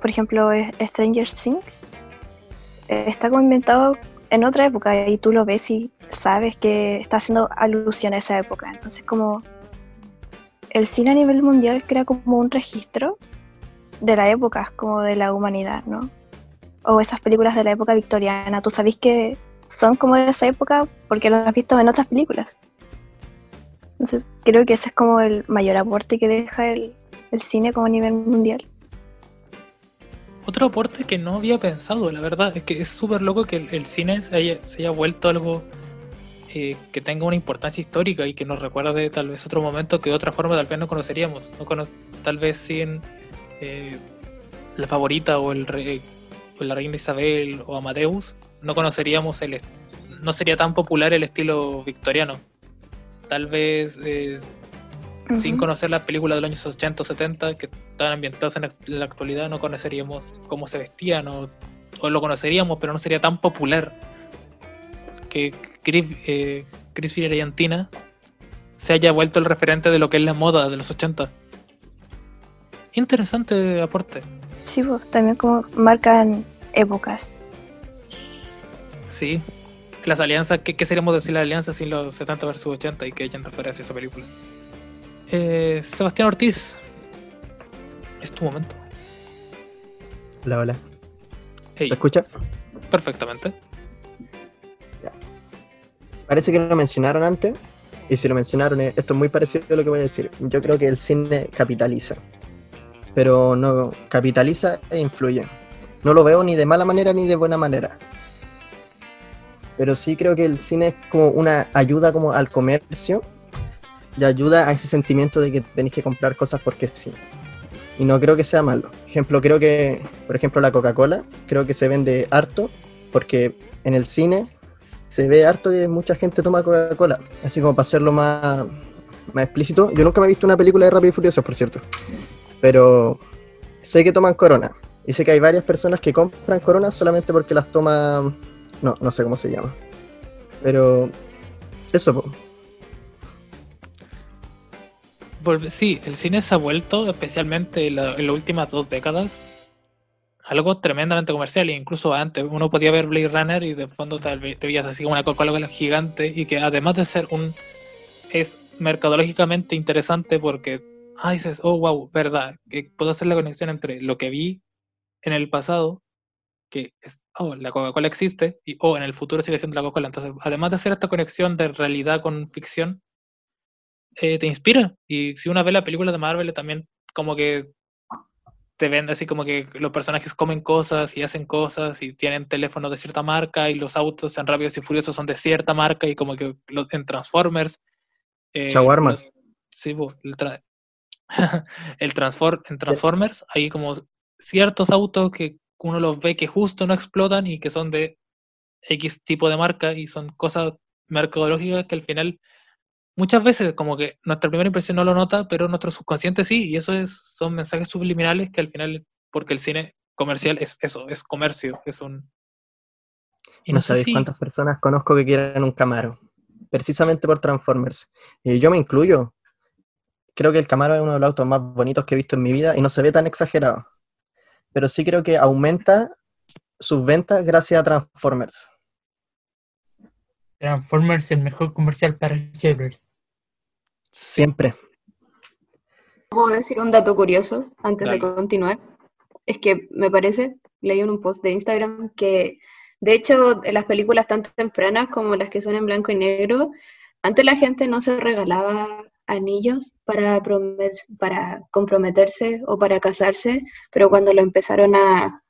por ejemplo, Stranger Things, está como inventado en otra época y tú lo ves y sabes que está haciendo alusión a esa época. Entonces como el cine a nivel mundial crea como un registro de la época, como de la humanidad, ¿no? O esas películas de la época victoriana, tú sabes que son como de esa época porque lo has visto en otras películas. Entonces, creo que ese es como el mayor aporte que deja el, el cine como a nivel mundial. Otro aporte que no había pensado, la verdad, es que es súper loco que el, cine se haya, se haya vuelto algo eh, que tenga una importancia histórica y que nos recuerde tal vez otro momento que de otra forma tal vez no conoceríamos. No cono- tal vez sin eh, la favorita o el rey, o la reina Isabel o Amadeus, no conoceríamos el no sería tan popular el estilo victoriano. Tal vez eh, sin conocer las películas de los años 80 o 70 que están ambientadas en la- actualidad, no conoceríamos cómo se vestían o, o lo conoceríamos, pero no sería tan popular que Chris, eh, Chris se haya vuelto el referente de lo que es la moda de los 80. Interesante aporte. Sí, pues, también como marcan épocas. Sí. Las alianzas, ¿qué, qué seríamos decir las alianzas sin los 70 versus 80 y que hayan referencia a esa película? Eh, Sebastián Ortiz, es tu momento. Hola, hola. Hey, ¿Se escucha? perfectamente. Parece que lo mencionaron antes. Y si lo mencionaron, eh, esto es muy parecido a lo que voy a decir. Yo creo que el cine capitaliza. Pero no capitaliza e influye. No lo veo ni de mala manera ni de buena manera. Pero sí creo que el cine es como una ayuda como al comercio y ayuda a ese sentimiento de que tenéis que comprar cosas porque sí. Y no creo que sea malo. Ejemplo, creo que, por ejemplo, la Coca-Cola, creo que se vende harto porque en el cine se ve harto que mucha gente toma Coca-Cola. Así como para hacerlo más, más explícito. Yo nunca me he visto una película de Rápido y Furioso, por cierto. Pero sé que toman Corona. Y sé que hay varias personas que compran Corona solamente porque las toman... No, no sé cómo se llama. Pero... Eso, sí, el cine se ha vuelto, especialmente en, la- en las últimas dos décadas, algo tremendamente comercial. E incluso antes, uno podía ver Blade Runner y de fondo vez te veías así como una Coca-Cola gigante y que además de ser un. es mercadológicamente interesante porque. Ah, dices, oh, wow, verdad, que puedo hacer la conexión entre lo que vi en el pasado, que es, oh, la Coca-Cola existe, y oh, en el futuro sigue siendo la Coca-Cola. Entonces, además de hacer esta conexión de realidad con ficción, eh, te inspira. Y si uno ve la película de Marvel, también como que te vende así como que los personajes comen cosas y hacen cosas y tienen teléfonos de cierta marca y los autos en Rápidos y Furiosos son de cierta marca y como que los, en Transformers. eh, Shawarma. los- sí, el, tra- el transfor- en Transformers hay como ciertos autos que uno los ve que justo no explotan y que son de X tipo de marca y son cosas mercadológicas que al final muchas veces como que nuestra primera impresión no lo nota, pero nuestro subconsciente sí, y eso es, son mensajes subliminales que al final, porque el cine comercial es eso, es comercio, es un... Y no sabéis si... cuántas personas conozco que quieran un Camaro. Precisamente por Transformers. Y yo me incluyo. Creo que el Camaro es uno de los autos más bonitos que he visto en mi vida y no se ve tan exagerado. Pero sí creo que aumenta sus ventas gracias a Transformers. Transformers el mejor comercial para Chevrolet. Siempre. ¿Puedo decir un dato curioso antes Dale. de continuar? Es que me parece, leí en un post de Instagram que, de hecho, en las películas tan tempranas como las que son en blanco y negro, antes la gente no se regalaba anillos para, promes- para comprometerse o para casarse, pero cuando lo empezaron a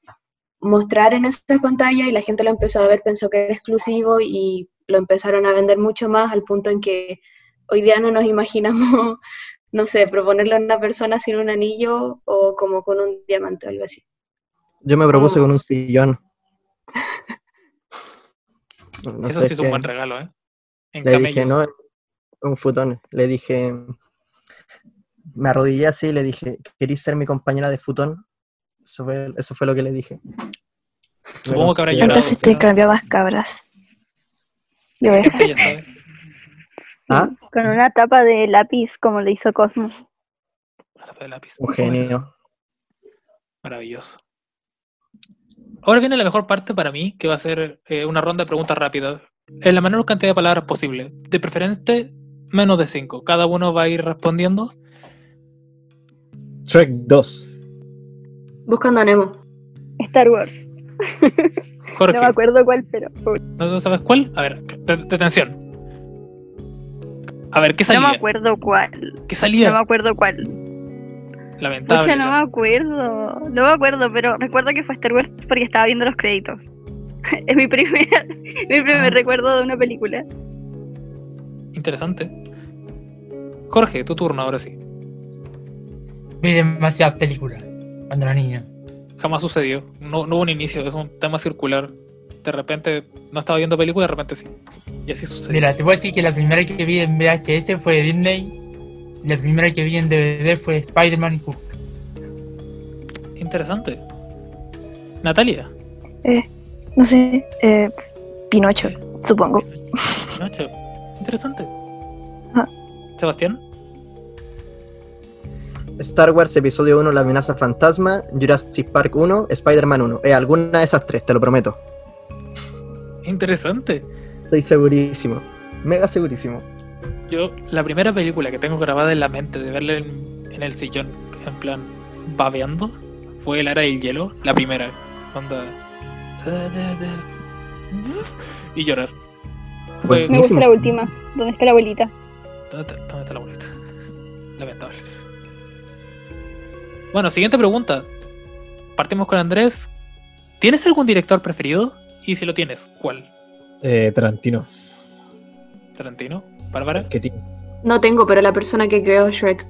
mostrar en esas pantallas y la gente lo empezó a ver, pensó que era exclusivo y lo empezaron a vender mucho más al punto en que hoy día no nos imaginamos, no sé, proponerle a una persona sin un anillo o como con un diamante o algo así. Yo me propuse con un sillón. No Eso sí es un buen regalo, ¿eh? En Le dije, camellos. no, un futón. Le dije, me arrodillé así y le dije, ¿querís ser mi compañera de futón? Eso fue, eso fue lo que le dije. Supongo que habrá llorado. Entonces te cambiabas cabras. Y ovejas. ¿Ah? Con una tapa de lápiz como le hizo Cosmo. La tapa de lápiz. Un genio. Maravilloso. Ahora viene la mejor parte para mí, que va a ser eh, una ronda de preguntas rápidas. En la menor cantidad de palabras posible. De preferente, menos de 5. Cada uno va a ir respondiendo. Shrek 2. Buscando a Nemo. Star Wars. Jorge, No me acuerdo cuál, pero. ¿no, sabes cuál? A ver, de- detención. A ver, ¿qué No me salía? acuerdo cuál. ¿Qué No me salía? acuerdo cuál. Lamentable. Pucha, no me acuerdo. No me acuerdo, pero recuerdo que fue Star Wars porque estaba viendo los créditos. es mi primer, mi primer Ah. recuerdo de una película. Interesante. Jorge, tu turno ahora sí. Vi demasiadas películas cuando era niño. Jamás sucedió. No, no hubo un inicio, es un tema circular. De repente no estaba viendo película, de repente sí. Y así sucedió. Mira, te puedo decir que la primera que vi en VHS fue Disney. y La primera que vi en DVD fue Spider-Man y Hulk. Interesante. Natalia, No sé, eh, Pinocho, supongo. Nacho. Interesante. Ah. Sebastián, Star Wars Episodio 1, La amenaza fantasma, Jurassic Park 1, Spider-Man 1. Eh, alguna de esas tres, te lo prometo. interesante. Estoy segurísimo. Mega segurísimo. Yo, la primera película que tengo grabada en la mente de verla en, en el sillón, en plan, babeando, fue El Ara del Hielo, la primera. Onda. Y llorar. Fue. Me gusta la última. ¿Dónde está la abuelita? ¿Dónde está, dónde está la bolita? Lamentable. Bueno, siguiente pregunta. Partimos con Andrés. ¿Tienes algún director preferido? Y si lo tienes, ¿cuál? Eh, Tarantino. ¿Tarantino? ¿Bárbara? ¿Qué No tengo, pero la persona que creó Shrek.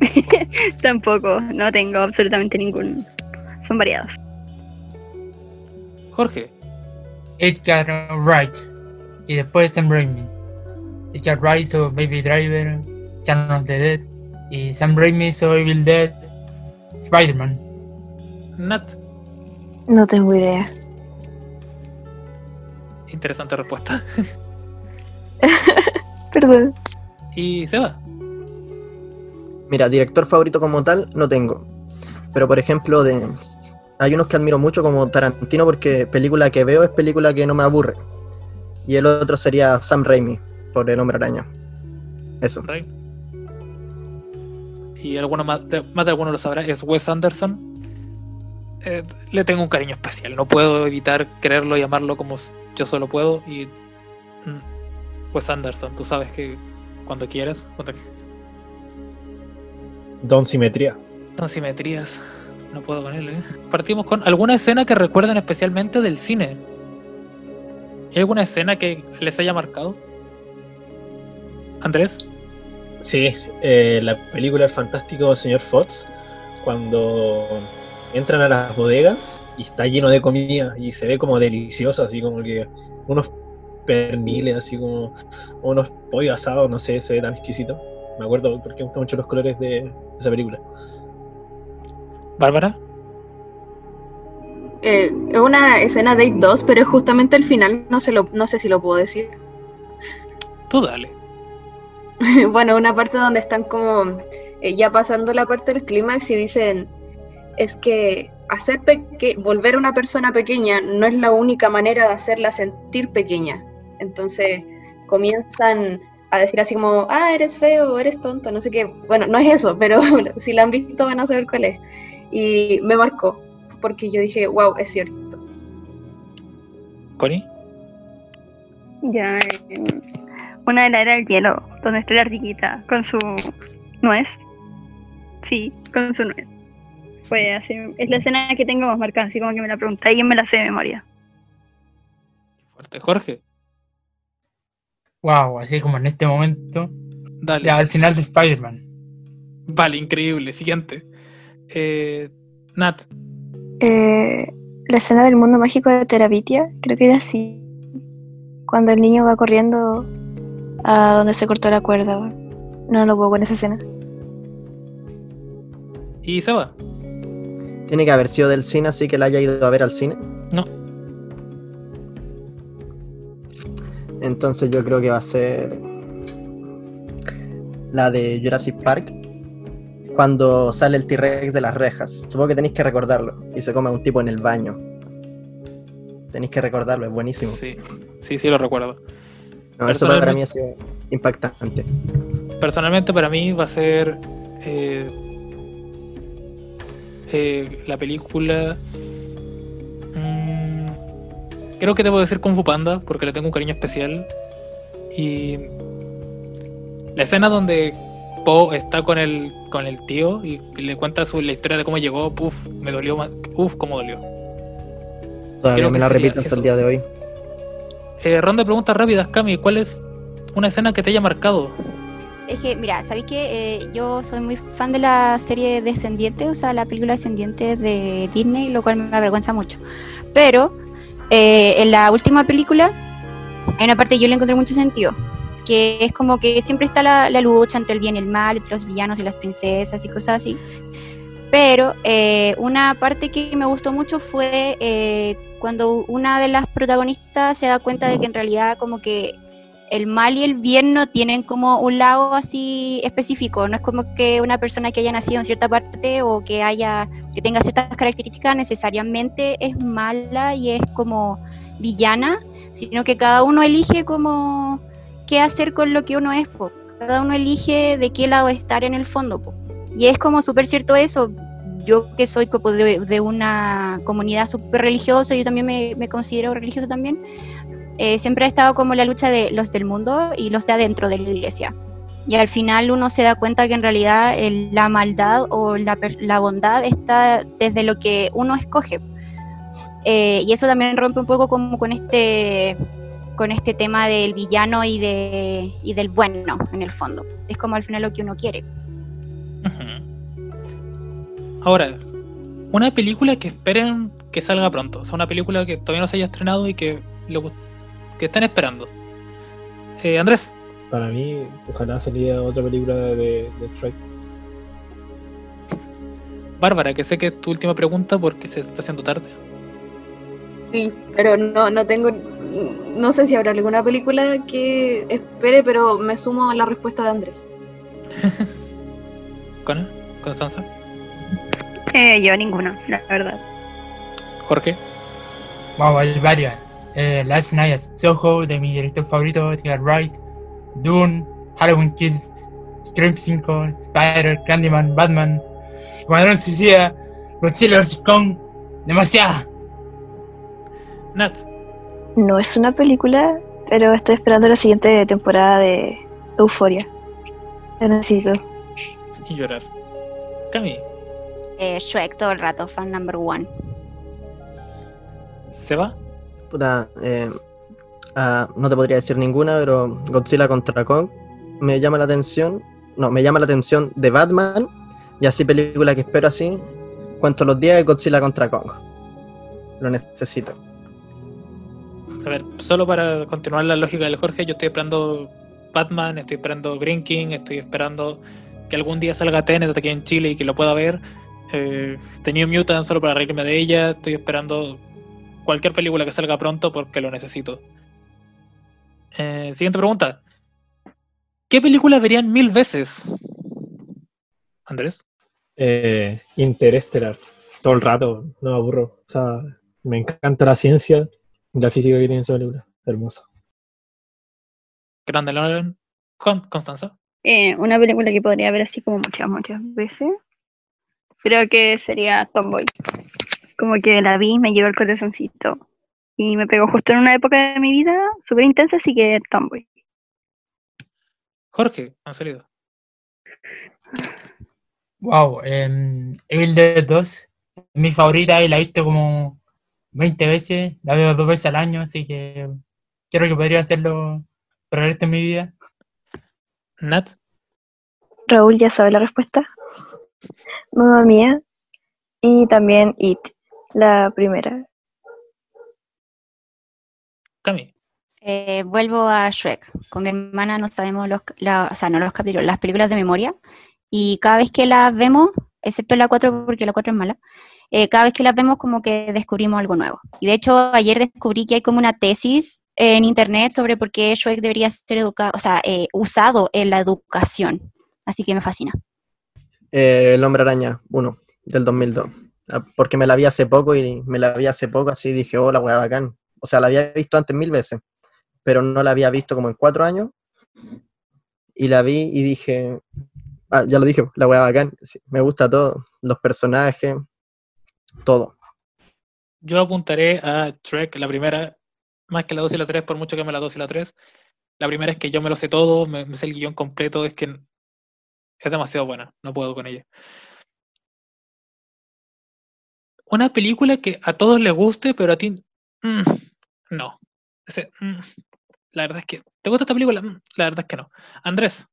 Tampoco, no tengo absolutamente ninguno. Son variados. Jorge. Edgar Wright. Y después Sam Raimi. Edgar Wright hizo Baby Driver, Shaun of the Dead. Y Sam Raimi hizo Evil Dead, Spider-Man. Nat. No tengo idea. Interesante respuesta. Perdón. Y Seba. Mira, director favorito como tal, no tengo. Pero por ejemplo, de hay unos que admiro mucho como Tarantino porque película que veo es película que no me aburre. Y el otro sería Sam Raimi, por El Hombre Araña. Eso. Y alguno más de, más de alguno lo sabrá, es Wes Anderson. Eh, le tengo un cariño especial. No puedo evitar quererlo y amarlo como yo solo puedo. Y mm, Wes Anderson, tú sabes que cuando quieras, cuando Don Simetría. son simetrías, no puedo con él. ¿eh? Partimos con alguna escena que recuerden especialmente del cine. ¿Hay alguna escena que les haya marcado? Andrés. Sí, eh, la película El fantástico señor Fox, cuando entran a las bodegas y está lleno de comida y se ve como delicioso, así como que unos perniles, así como unos pollos asados, no sé, se ve tan exquisito. Me acuerdo porque me gustan mucho los colores de, de esa película. Bárbara. Eh, es una escena Date 2, pero es justamente el final, no, se lo, no sé si lo puedo decir. Tú dale. bueno, una parte donde están como eh, ya pasando la parte del clímax y dicen, es que hacer peque volver a una persona pequeña no es la única manera de hacerla sentir pequeña. Entonces comienzan a decir así como, ah, eres feo, eres tonto, no sé qué. Bueno, no es eso, pero si la han visto van a saber cuál es. Y me marcó, porque yo dije, wow, es cierto. Connie. Ya. eh, una de la era del hielo, donde está la ardillita con su nuez. Sí, con su nuez. Fue así, es la escena que tengo más marcada, así como que me la pregunté y me la sé de memoria. Fuerte. Jorge, Wow, así como en este momento. dale. Ya, al final de Spider-Man. Vale, increíble. Siguiente. Eh, Nat, Eh, la escena del mundo mágico de Terabitia, creo que era así. Cuando el niño va corriendo a donde se cortó la cuerda. No lo puedo con esa escena. y Seba. Tiene que haber sido del cine, así que la haya ido a ver al cine. No. Entonces yo creo que va a ser la de Jurassic Park. Cuando sale el T-Rex de las rejas. Supongo que tenéis que recordarlo. Y se come a un tipo en el baño. Tenéis que recordarlo, es buenísimo. Sí, sí, sí lo recuerdo. No, eso para mí ha sido impactante. Personalmente para mí va a ser eh, eh, la película... mm, creo que debo decir Kung Fu Panda porque le tengo un cariño especial. Y la escena donde Po está con el, con el tío y le cuenta su, la historia de cómo llegó, puf, me dolió más. Uf, cómo dolió. Todavía Creo me que la repito hasta eso. el día de hoy. Eh, ronda de preguntas rápidas, Cami. ¿Cuál es una escena que te haya marcado? Es que, mira, ¿sabéis que eh, yo soy muy fan de la serie Descendiente, o sea, la película Descendiente de Disney, lo cual me avergüenza mucho. Pero eh, en la última película hay una parte que yo le encontré mucho sentido, que es como que siempre está la, lucha entre el bien y el mal, entre los villanos y las princesas y cosas así. Pero eh, una parte que me gustó mucho fue eh, cuando una de las protagonistas se da cuenta de que en realidad como que el mal y el bien no tienen como un lado así específico, no es como que una persona que haya nacido en cierta parte o que haya que tenga ciertas características necesariamente es mala y es como villana, sino que cada uno elige como qué hacer con lo que uno es, po. cada uno elige de qué lado estar en el fondo. Y es como súper cierto eso. Yo que soy de, una comunidad súper religiosa, yo también me, considero religiosa también, eh, siempre ha estado como la lucha de los del mundo y los de adentro de la iglesia. Y al final uno se da cuenta que en realidad la maldad o la bondad está desde lo que uno escoge. Eh, y eso también rompe un poco como con este con este tema del villano y, de, y del bueno en el fondo. Es como al final lo que uno quiere. Ahora, una película que esperen que salga pronto. O sea, una película que todavía no se haya estrenado y que, lo, que estén esperando. Eh, Andrés, Para mí, ojalá saliera otra película de, de Strike. Bárbara, que sé que es tu última pregunta porque se está haciendo tarde. Sí, pero no, no tengo, no sé si habrá alguna película que espere, pero me sumo a la respuesta de Andrés. ¿Con Constanza? Eh, yo ninguna, la verdad. Jorge. Vamos, hay varias. Eh, Last Night at Soho, de mi director favorito, Edgar Wright. Dune, Halloween Kills, Scream 5, Spider, Candyman, Batman. Cuadrón Suicida, Godzilla vs. Kong. Demasiada. Nat. No es una película, pero estoy esperando la siguiente temporada de Euforia. La necesito. Y llorar. Cami. Eh, Shrek todo el rato, fan number one. ¿Se va? Puta, eh, ah, no te podría decir ninguna, pero Godzilla contra Kong me llama la atención. No, me llama la atención de Batman y así película que espero así. Cuento los días de Godzilla contra Kong. Lo necesito. A ver, solo para continuar la lógica del Jorge, yo estoy esperando Batman, estoy esperando Green King, estoy esperando que algún día salga Tenet aquí en Chile y que lo pueda ver. Eh, The Mutant solo para reírme de ella, estoy esperando cualquier película que salga pronto porque lo necesito. Eh, siguiente pregunta. ¿Qué película verían mil veces? Andrés. Eh, Interestelar. Todo el rato, no me aburro. O sea, me encanta la ciencia la física que tiene esa película. Hermosa. Grande Nolan. Con Constanza. Eh, una película que podría ver así como muchas, muchas veces. Creo que sería Tomboy. Como que la vi, me llevó el corazoncito. Y me pegó justo en una época de mi vida súper intensa, así que Tomboy. Jorge, han salido. Wow, eh, Evil Dead 2, mi favorita y la he visto como 20 veces, la veo dos veces al año, así que creo que podría hacerlo para el resto de mi vida. Nat, Raúl ya sabe la respuesta. Mamma mía. Y también It, la primera. Cami. Eh, vuelvo a Shrek. Con mi hermana no sabemos los, la- o sea, no los capítulos, las películas de memoria. Y cada vez que las vemos, excepto la 4 porque la 4 es mala, eh, cada vez que las vemos como que descubrimos algo nuevo. Y de hecho ayer descubrí que hay como una tesis en internet sobre por qué Shrek debería ser educado, o sea, eh, usado en la educación. Así que me fascina. Eh, el Hombre Araña 1, del 2002. Ah, Porque me la vi hace poco y me la vi hace poco, así dije, oh, la weá bacán. O sea, la había visto antes mil veces, pero no la había visto como en cuatro años. Y la vi y dije, ah, ya lo dije, la weá bacán. Me gusta todo, los personajes, todo. Yo apuntaré a Trek, la primera, más que la 2 y la 3, por mucho que me la 2 y la 3. La primera es que yo me lo sé todo, me, me sé el guion completo, es que es demasiado buena, no puedo con ella. Una película que a todos les guste, pero a ti mm, no. Ese, mm, la verdad es que, ¿te gusta esta película? Mm, la verdad es que no. Andrés,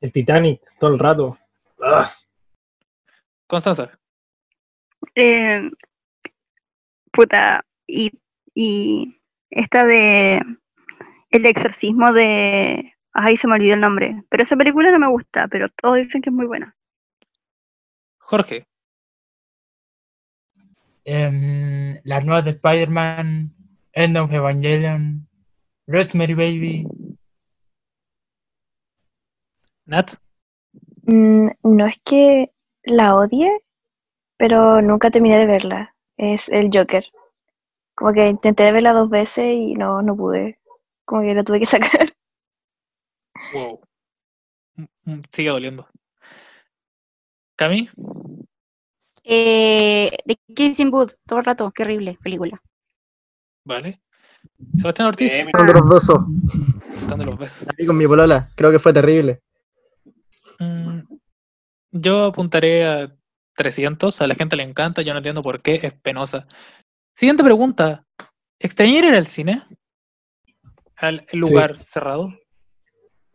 El Titanic, todo el rato. Ah, Constanza, Eh, puta, y, y esta de El exorcismo de... Ay, se me olvidó el nombre. Pero esa película no me gusta, pero todos dicen que es muy buena. Jorge, Em, las nuevas de Spider-Man, End of Evangelion, Rosemary Baby, Nat, Mm, no es que la odie, pero nunca terminé de verla. Es el Joker. Como que intenté verla dos veces y no, no pude. Como que la tuve que sacar. wow. Mm, mm, Sigue doliendo. Cami, Eh, de Kissing Booth, todo el rato, qué horrible película. vale. Sebastián Ortiz, eh, Dando los besos, dando los besos. la vi con mi polola, creo que fue terrible. Mm, Yo apuntaré a 300, a la gente le encanta, yo no entiendo por qué, es penosa. Siguiente pregunta. ¿Extrañar ir al cine? ¿Al Sí. lugar cerrado?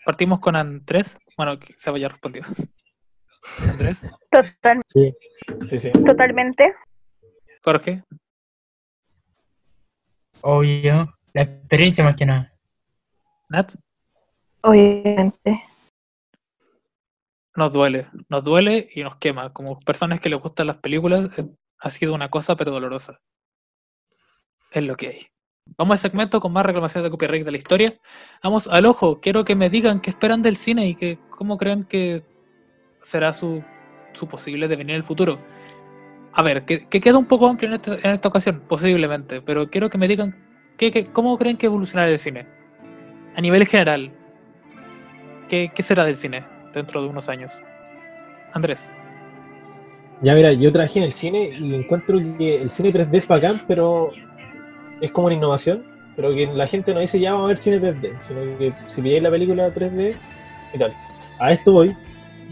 Partimos con Andrés. Bueno, que se vaya respondido. Andrés, Total, sí, sí, sí. totalmente. Jorge, obvio, la experiencia más que nada. Nat, Obviamente. Nos duele. Nos duele y nos quema. Como personas que les gustan las películas, eh, ha sido una cosa pero dolorosa. Es lo que hay. Vamos al segmento con más reclamaciones de copyright de la historia. Vamos al ojo. Quiero que me digan qué esperan del cine y que cómo creen que será su, su posible devenir en el futuro. A ver, que, que queda un poco amplio en, este- en esta ocasión, posiblemente, pero quiero que me digan qué, qué- cómo creen que evolucionará el cine. A nivel general, ¿qué, qué será del cine dentro de unos años? Andrés, Ya mira, yo trabajé en el cine y encuentro que el cine 3D es bacán, pero es como una innovación, pero que la gente no dice ya vamos a ver cine 3D, sino que si pilláis la película 3D y tal. A esto voy,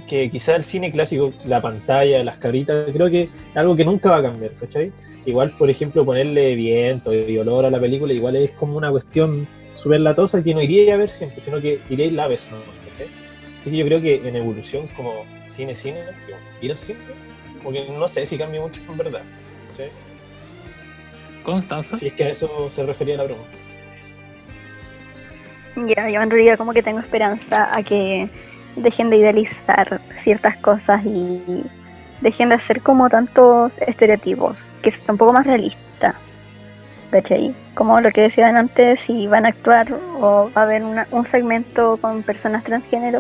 que quizás el cine clásico, la pantalla, las caritas, creo que es algo que nunca va a cambiar, ¿cachai? Igual, por ejemplo, ponerle viento y olor a la película, igual es como una cuestión súper latosa que no iría a ver siempre, sino que iréis la vez, ¿no? Así que yo creo que en evolución como cine-cine, así como ir al cine, como que no sé si cambia mucho en verdad. Constanza. Si es que a eso se refería la pregunta. Ya, yo en realidad como que tengo esperanza a que dejen de idealizar ciertas cosas y dejen de hacer como tantos estereotipos, que sea un poco más realista. ¿Cachai? Como lo que decían antes, si van a actuar o va a haber una- un segmento con personas transgénero,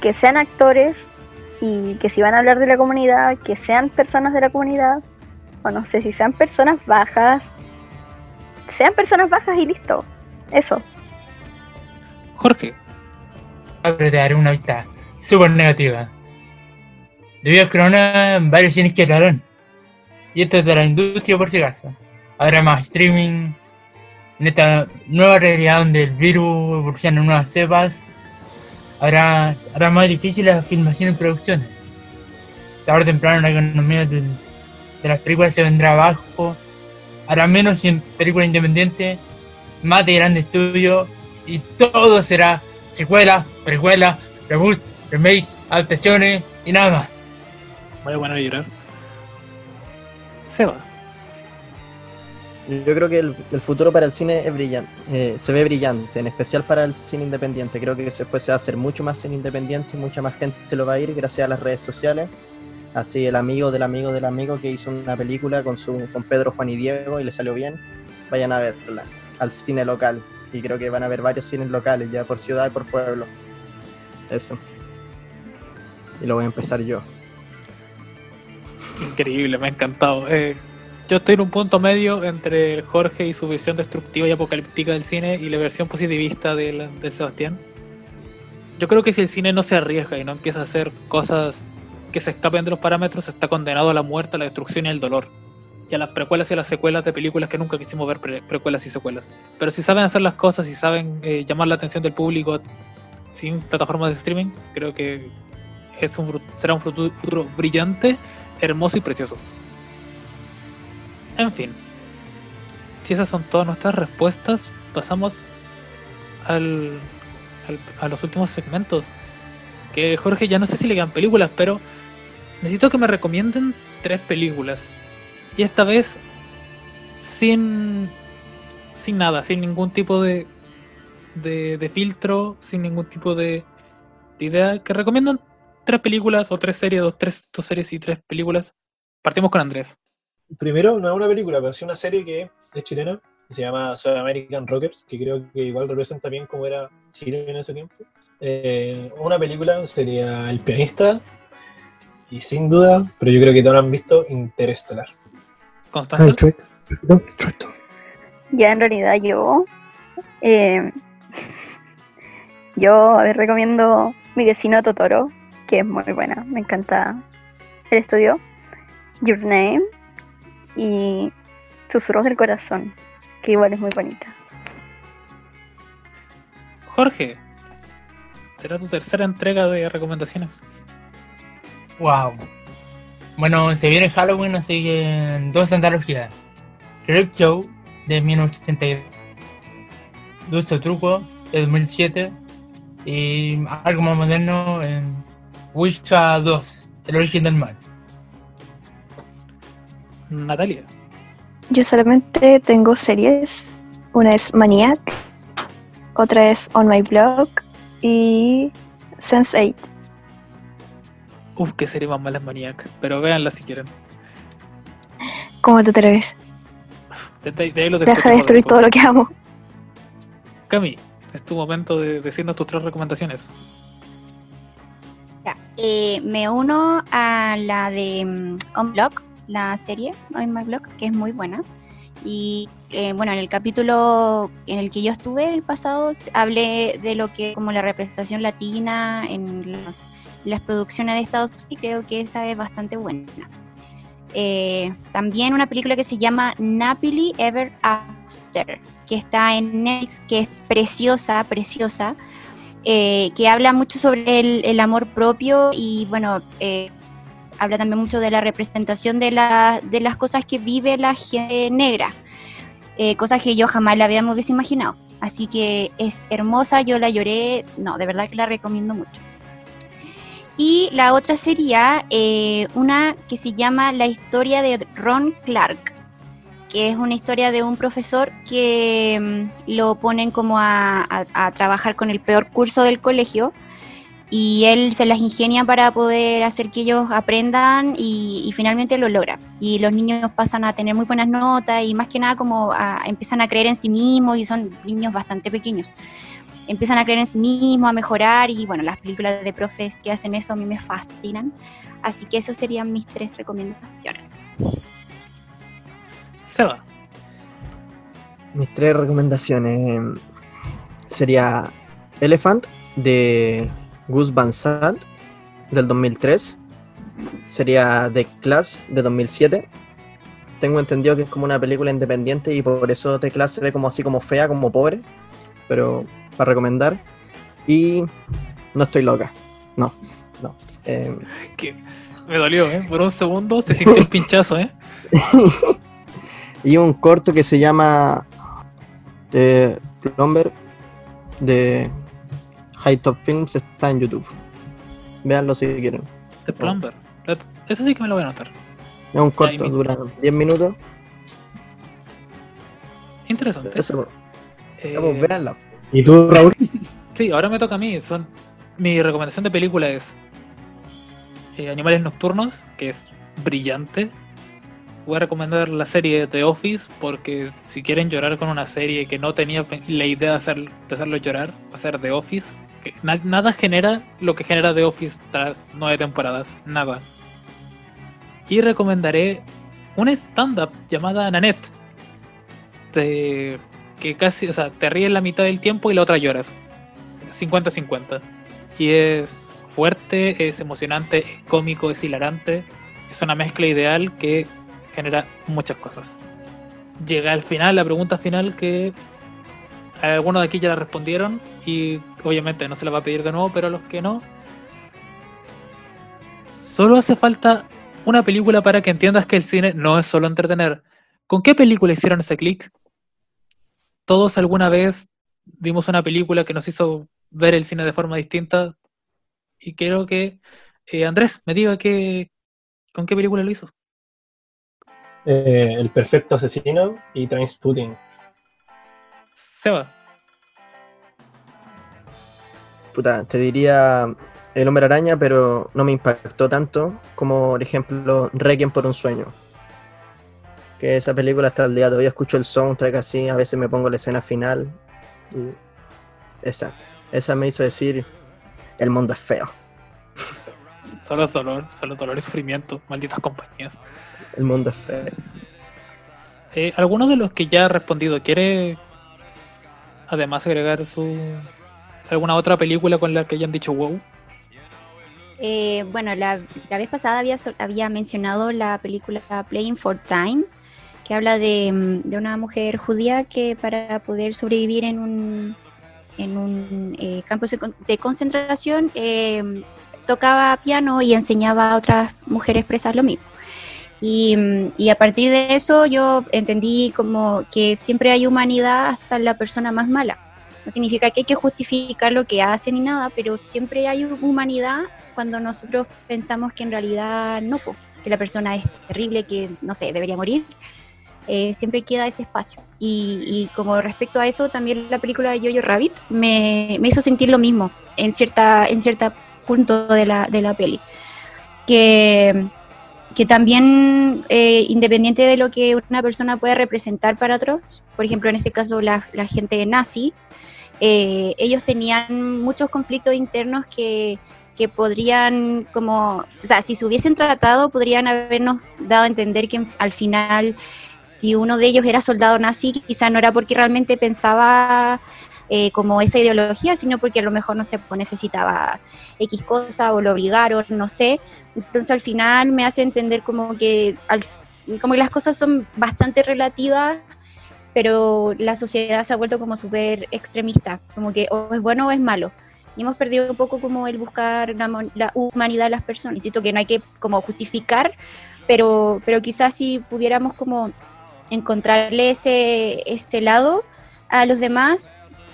que sean actores y que si van a hablar de la comunidad, que sean personas de la comunidad, o no sé, si sean personas bajas, sean personas bajas y listo. Eso. Jorge, pero te daré una vista súper negativa. Debido al corona, varios cines quedaron. Y esto es de la industria por si acaso. Habrá más streaming. En esta nueva realidad donde el virus evoluciona en nuevas cepas. Hará, hará más difícil la filmación y producción. Tarde o temprano la economía del- de las películas se vendrá abajo, hará menos en películas independientes, más de grandes estudios y todo será secuelas, precuelas, reboots, remakes, adaptaciones y nada más. Voy a poner a llorar. Seba. Yo creo que el, futuro para el cine es brillante, eh, se ve brillante, en especial para el cine independiente. Creo que después se va a hacer mucho más cine independiente, mucha más gente lo va a ir gracias a las redes sociales. Así el amigo del amigo del amigo que hizo una película con su con Pedro, Juan y Diego y le salió bien, vayan a verla al cine local. Y creo que van a haber varios cines locales ya por ciudad y por pueblo. Eso. Y lo voy a empezar yo. Increíble, me ha encantado. Eh, yo estoy en un punto medio entre Jorge y su visión destructiva y apocalíptica del cine y la versión positivista del, del Sebastián. Yo creo que si el cine no se arriesga y no empieza a hacer cosas que se escapen de los parámetros, está condenado a la muerte, a la destrucción y al dolor. Y a las precuelas y a las secuelas de películas que nunca quisimos ver pre- precuelas y secuelas. Pero si saben hacer las cosas y saben eh, llamar la atención del público sin plataformas de streaming, creo que es un, será un futuro brillante hermoso y precioso. En fin, si esas son todas nuestras respuestas, pasamos al, a los últimos segmentos. Que Jorge, ya no sé si le quedan películas, pero necesito que me recomienden tres películas. Y esta vez sin, sin nada, sin ningún tipo de, de, filtro, sin ningún tipo de, de idea. Que recomiendan tres películas o tres series, dos, tres, dos series y tres películas. Partimos con Andrés. Primero, no es una película, pero sí una serie que es chilena, que se llama South American Rockers, que creo que igual representa bien cómo era Chile en ese tiempo. Eh, una película sería El pianista, y sin duda, pero yo creo que todos han visto Interestelar. Perdón, Trek. Ya en realidad yo, eh, yo a ver, recomiendo Mi vecino Totoro, que es muy buena, me encanta el estudio, Your Name y Susurros del Corazón, que igual es muy bonita. Jorge, será tu tercera entrega de recomendaciones. Wow. Bueno, se viene Halloween, así que dos antologías. Creep Show de 1982. Dulce Truco de 2007. Y algo más moderno en Wicca 2, el origen del mal. Natalia. Yo solamente tengo series. Una es Maniac, otra es On My Blog y Sense8. Uf, qué serie más mala es Maniac. Pero véanla si quieren. ¿Cómo te atreves? De, de- de ahí lo dejo Deja de destruir todo lo que amo. Cami, es tu momento de decirnos tus tres recomendaciones. Ya, eh, me uno a la de mm, On Block, la serie On My Blog, que es muy buena. Y eh, bueno, en el capítulo en el que yo estuve el pasado, hablé de lo que como la representación latina en la- las producciones de Estados Unidos y creo que esa es bastante buena. Eh, también una película que se llama Napoli Ever After, que está en Netflix, que es preciosa, preciosa eh, que habla mucho sobre el, el amor propio y bueno, eh, habla también mucho de la representación de, la- de las cosas que vive la gente negra, eh, cosas que yo jamás la había me imaginado. Así que es hermosa, yo la lloré, no, de verdad que la recomiendo mucho. Y la otra sería eh, una que se llama La historia de Ron Clark, que es una historia de un profesor que mm, lo ponen como a- a trabajar con el peor curso del colegio y él se las ingenia para poder hacer que ellos aprendan y, y finalmente lo logra. Y los niños pasan a tener muy buenas notas y más que nada como a- empiezan a creer en sí mismos y son niños bastante pequeños. Empiezan a creer en sí mismos, a mejorar y bueno, las películas de profes que hacen eso a mí me fascinan. Así que esas serían mis tres recomendaciones. Seba. Mis tres recomendaciones eh, sería Elephant de Gus Van Sant del 2003. Sería The Clash de 2007. Tengo entendido que es como una película independiente y por eso The Clash se ve como así como fea, como pobre. Pero para recomendar. Y no estoy loca. No, no. Eh, Que me dolió, ¿eh? Por un segundo se sintió el pinchazo, ¿eh? y un corto que se llama eh, Plumber de High Top Films está en YouTube. Véanlo si quieren. The Plumber. Ese sí que me lo voy a anotar. Es un corto, dura 10 minutos. Interesante. Eso, Eh, ya, pues, véanla. ¿Y tú, Raúl? Sí, ahora me toca a mí. Son... Mi recomendación de película es eh, Animales Nocturnos, que es brillante. Voy a recomendar la serie The Office, porque si quieren llorar con una serie que no tenía la idea de, hacer, de hacerlo llorar, va a ser The Office. Nada genera lo que genera The Office tras nueve temporadas. Nada. Y recomendaré una stand-up llamada Nanette. que casi, o sea, te ríes la mitad del tiempo y la otra lloras. 50-50. Y es fuerte, es emocionante, es cómico, es hilarante. Es una mezcla ideal que genera muchas cosas. Llega al final, la pregunta final que algunos de aquí ya la respondieron y obviamente no se la va a pedir de nuevo, pero a los que no, solo hace falta una película para que entiendas que el cine no es solo entretener. ¿Con qué película hicieron ese clic? Todos alguna vez vimos una película que nos hizo ver el cine de forma distinta y quiero que eh, Andrés me diga que, con qué película lo hizo. Eh, el perfecto asesino y Trainspotting. Seba, Puta, te diría El Hombre Araña, pero no me impactó tanto como, por ejemplo, Requiem por un sueño. Que esa película hasta el día de hoy escucho el soundtrack así, a veces me pongo la escena final. Y esa, esa me hizo decir, el mundo es feo, solo es dolor, solo dolor y sufrimiento, malditas compañías. el mundo es feo. Eh, ¿Alguno de los que ya ha respondido quiere además agregar su alguna otra película con la que hayan dicho wow? Eh, bueno, la, la vez pasada había, había mencionado la película Playing for Time, que habla de, mm, de una mujer judía que para poder sobrevivir en un, en un eh, campo de concentración eh, tocaba piano y enseñaba a otras mujeres presas lo mismo. Y, y a partir de eso yo entendí como que siempre hay humanidad hasta la persona más mala. No significa que hay que justificar lo que hacen ni nada, pero siempre hay humanidad cuando nosotros pensamos que en realidad no, que la persona es terrible, que no sé, debería morir. Eh, siempre queda ese espacio. Y, y como respecto a eso, también la película de Jojo Rabbit me, me hizo sentir lo mismo en cierta en cierta punto de la, de la peli. Que, que también, eh, independiente de lo que una persona puede representar para otros, por ejemplo, en este caso la, gente nazi, eh, ellos tenían muchos conflictos internos que, que podrían, como, o sea, si se hubiesen tratado, podrían habernos dado a entender que al final, si uno de ellos era soldado nazi, quizá no era porque realmente pensaba eh, como esa ideología, sino porque a lo mejor, no sé, pues necesitaba X cosa o lo obligaron, no sé. Entonces al final me hace entender como que, al- como que las cosas son bastante relativas pero la sociedad se ha vuelto como súper extremista, como que o es bueno o es malo. Y hemos perdido un poco como el buscar la, la humanidad de las personas. Insisto que no hay que como justificar, pero, pero quizás si pudiéramos como encontrarle ese, este lado a los demás,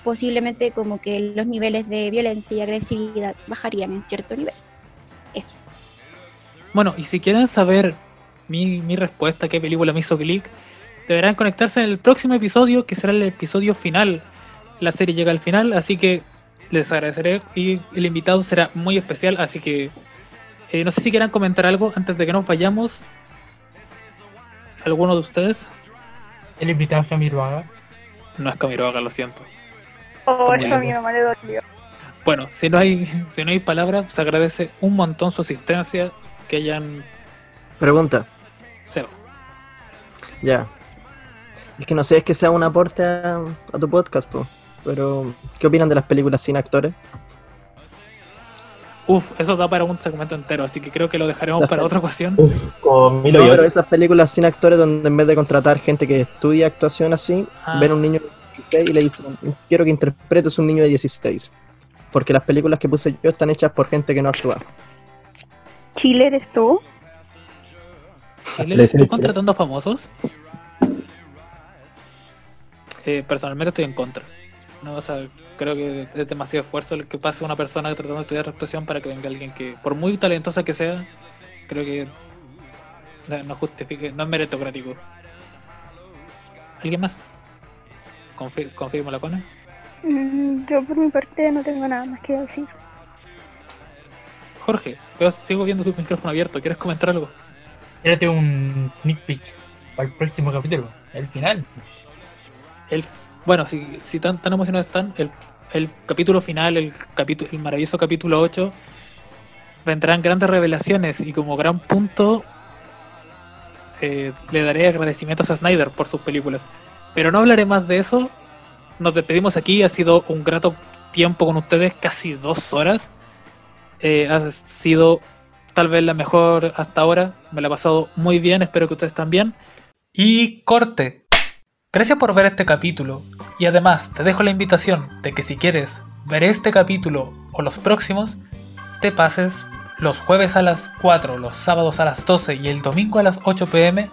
posiblemente como que los niveles de violencia y agresividad bajarían en cierto nivel. Eso. Bueno, y si quieren saber mi, mi respuesta qué película me hizo click, deberán conectarse en el próximo episodio, que será el episodio final. La serie llega al final, así que les agradeceré y el invitado será muy especial, así que eh, no sé si quieran comentar algo antes de que nos vayamos. ¿Alguno de ustedes? El invitado fue Miruaga. No es Camiroaga, lo siento. Oh, eso a mi mamá le dolió. Bueno, si no hay, si no hay palabras, se agradece un montón su asistencia, que hayan... Pregunta, Seba. ya. Es que no sé, es que sea un aporte a, a tu podcast, po. pero ¿qué opinan de las películas sin actores? Uf, eso da para un segmento entero, así que creo que lo dejaremos para otra ocasión. Uf, con Milo No, pero esas películas sin actores donde en vez de contratar gente que estudia actuación así, Ah. ven un niño y le dicen, quiero que interpretes un niño de 16. porque las películas que puse yo están hechas por gente que no actúa. Chile eres tú. Chile, Le dicen ¿Tú contratando famosos? Eh, personalmente estoy en contra. No, o sea, creo que es demasiado esfuerzo el que pase una persona tratando de estudiar actuación para que venga alguien que, por muy talentosa que sea, creo que no justifique, no es meritocrático. ¿Alguien más? Confi- ¿Confirmo la cona? Mm, yo por mi parte no tengo nada más que decir. Jorge, sigo viendo tu micrófono abierto. ¿Quieres comentar algo? Tírate un sneak peek para el próximo capítulo, el final. El, bueno, si, si tan, tan emocionados están, el, el capítulo final, el, capítulo, el maravilloso capítulo 8, vendrán grandes revelaciones y como gran punto eh, le daré agradecimientos a Snyder por sus películas. Pero no hablaré más de eso. Nos despedimos aquí. Ha sido un grato tiempo con ustedes, casi dos horas. Eh, ha sido tal vez la mejor hasta ahora. Me la he pasado muy bien. Espero que ustedes también. Y corte. Gracias por ver este capítulo y además te dejo la invitación de que si quieres ver este capítulo o los próximos, te pases los jueves a las 4, los sábados a las 12 y el domingo a las 8 pm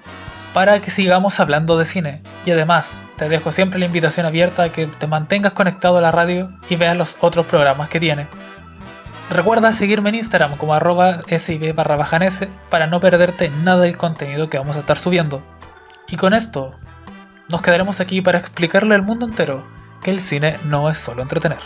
para que sigamos hablando de cine. Y además te dejo siempre la invitación abierta a que te mantengas conectado a la radio y veas los otros programas que tiene. Recuerda seguirme en Instagram como arroba sib barra para no perderte nada del contenido que vamos a estar subiendo. Y con esto nos quedaremos aquí para explicarle al mundo entero que el cine no es solo entretener.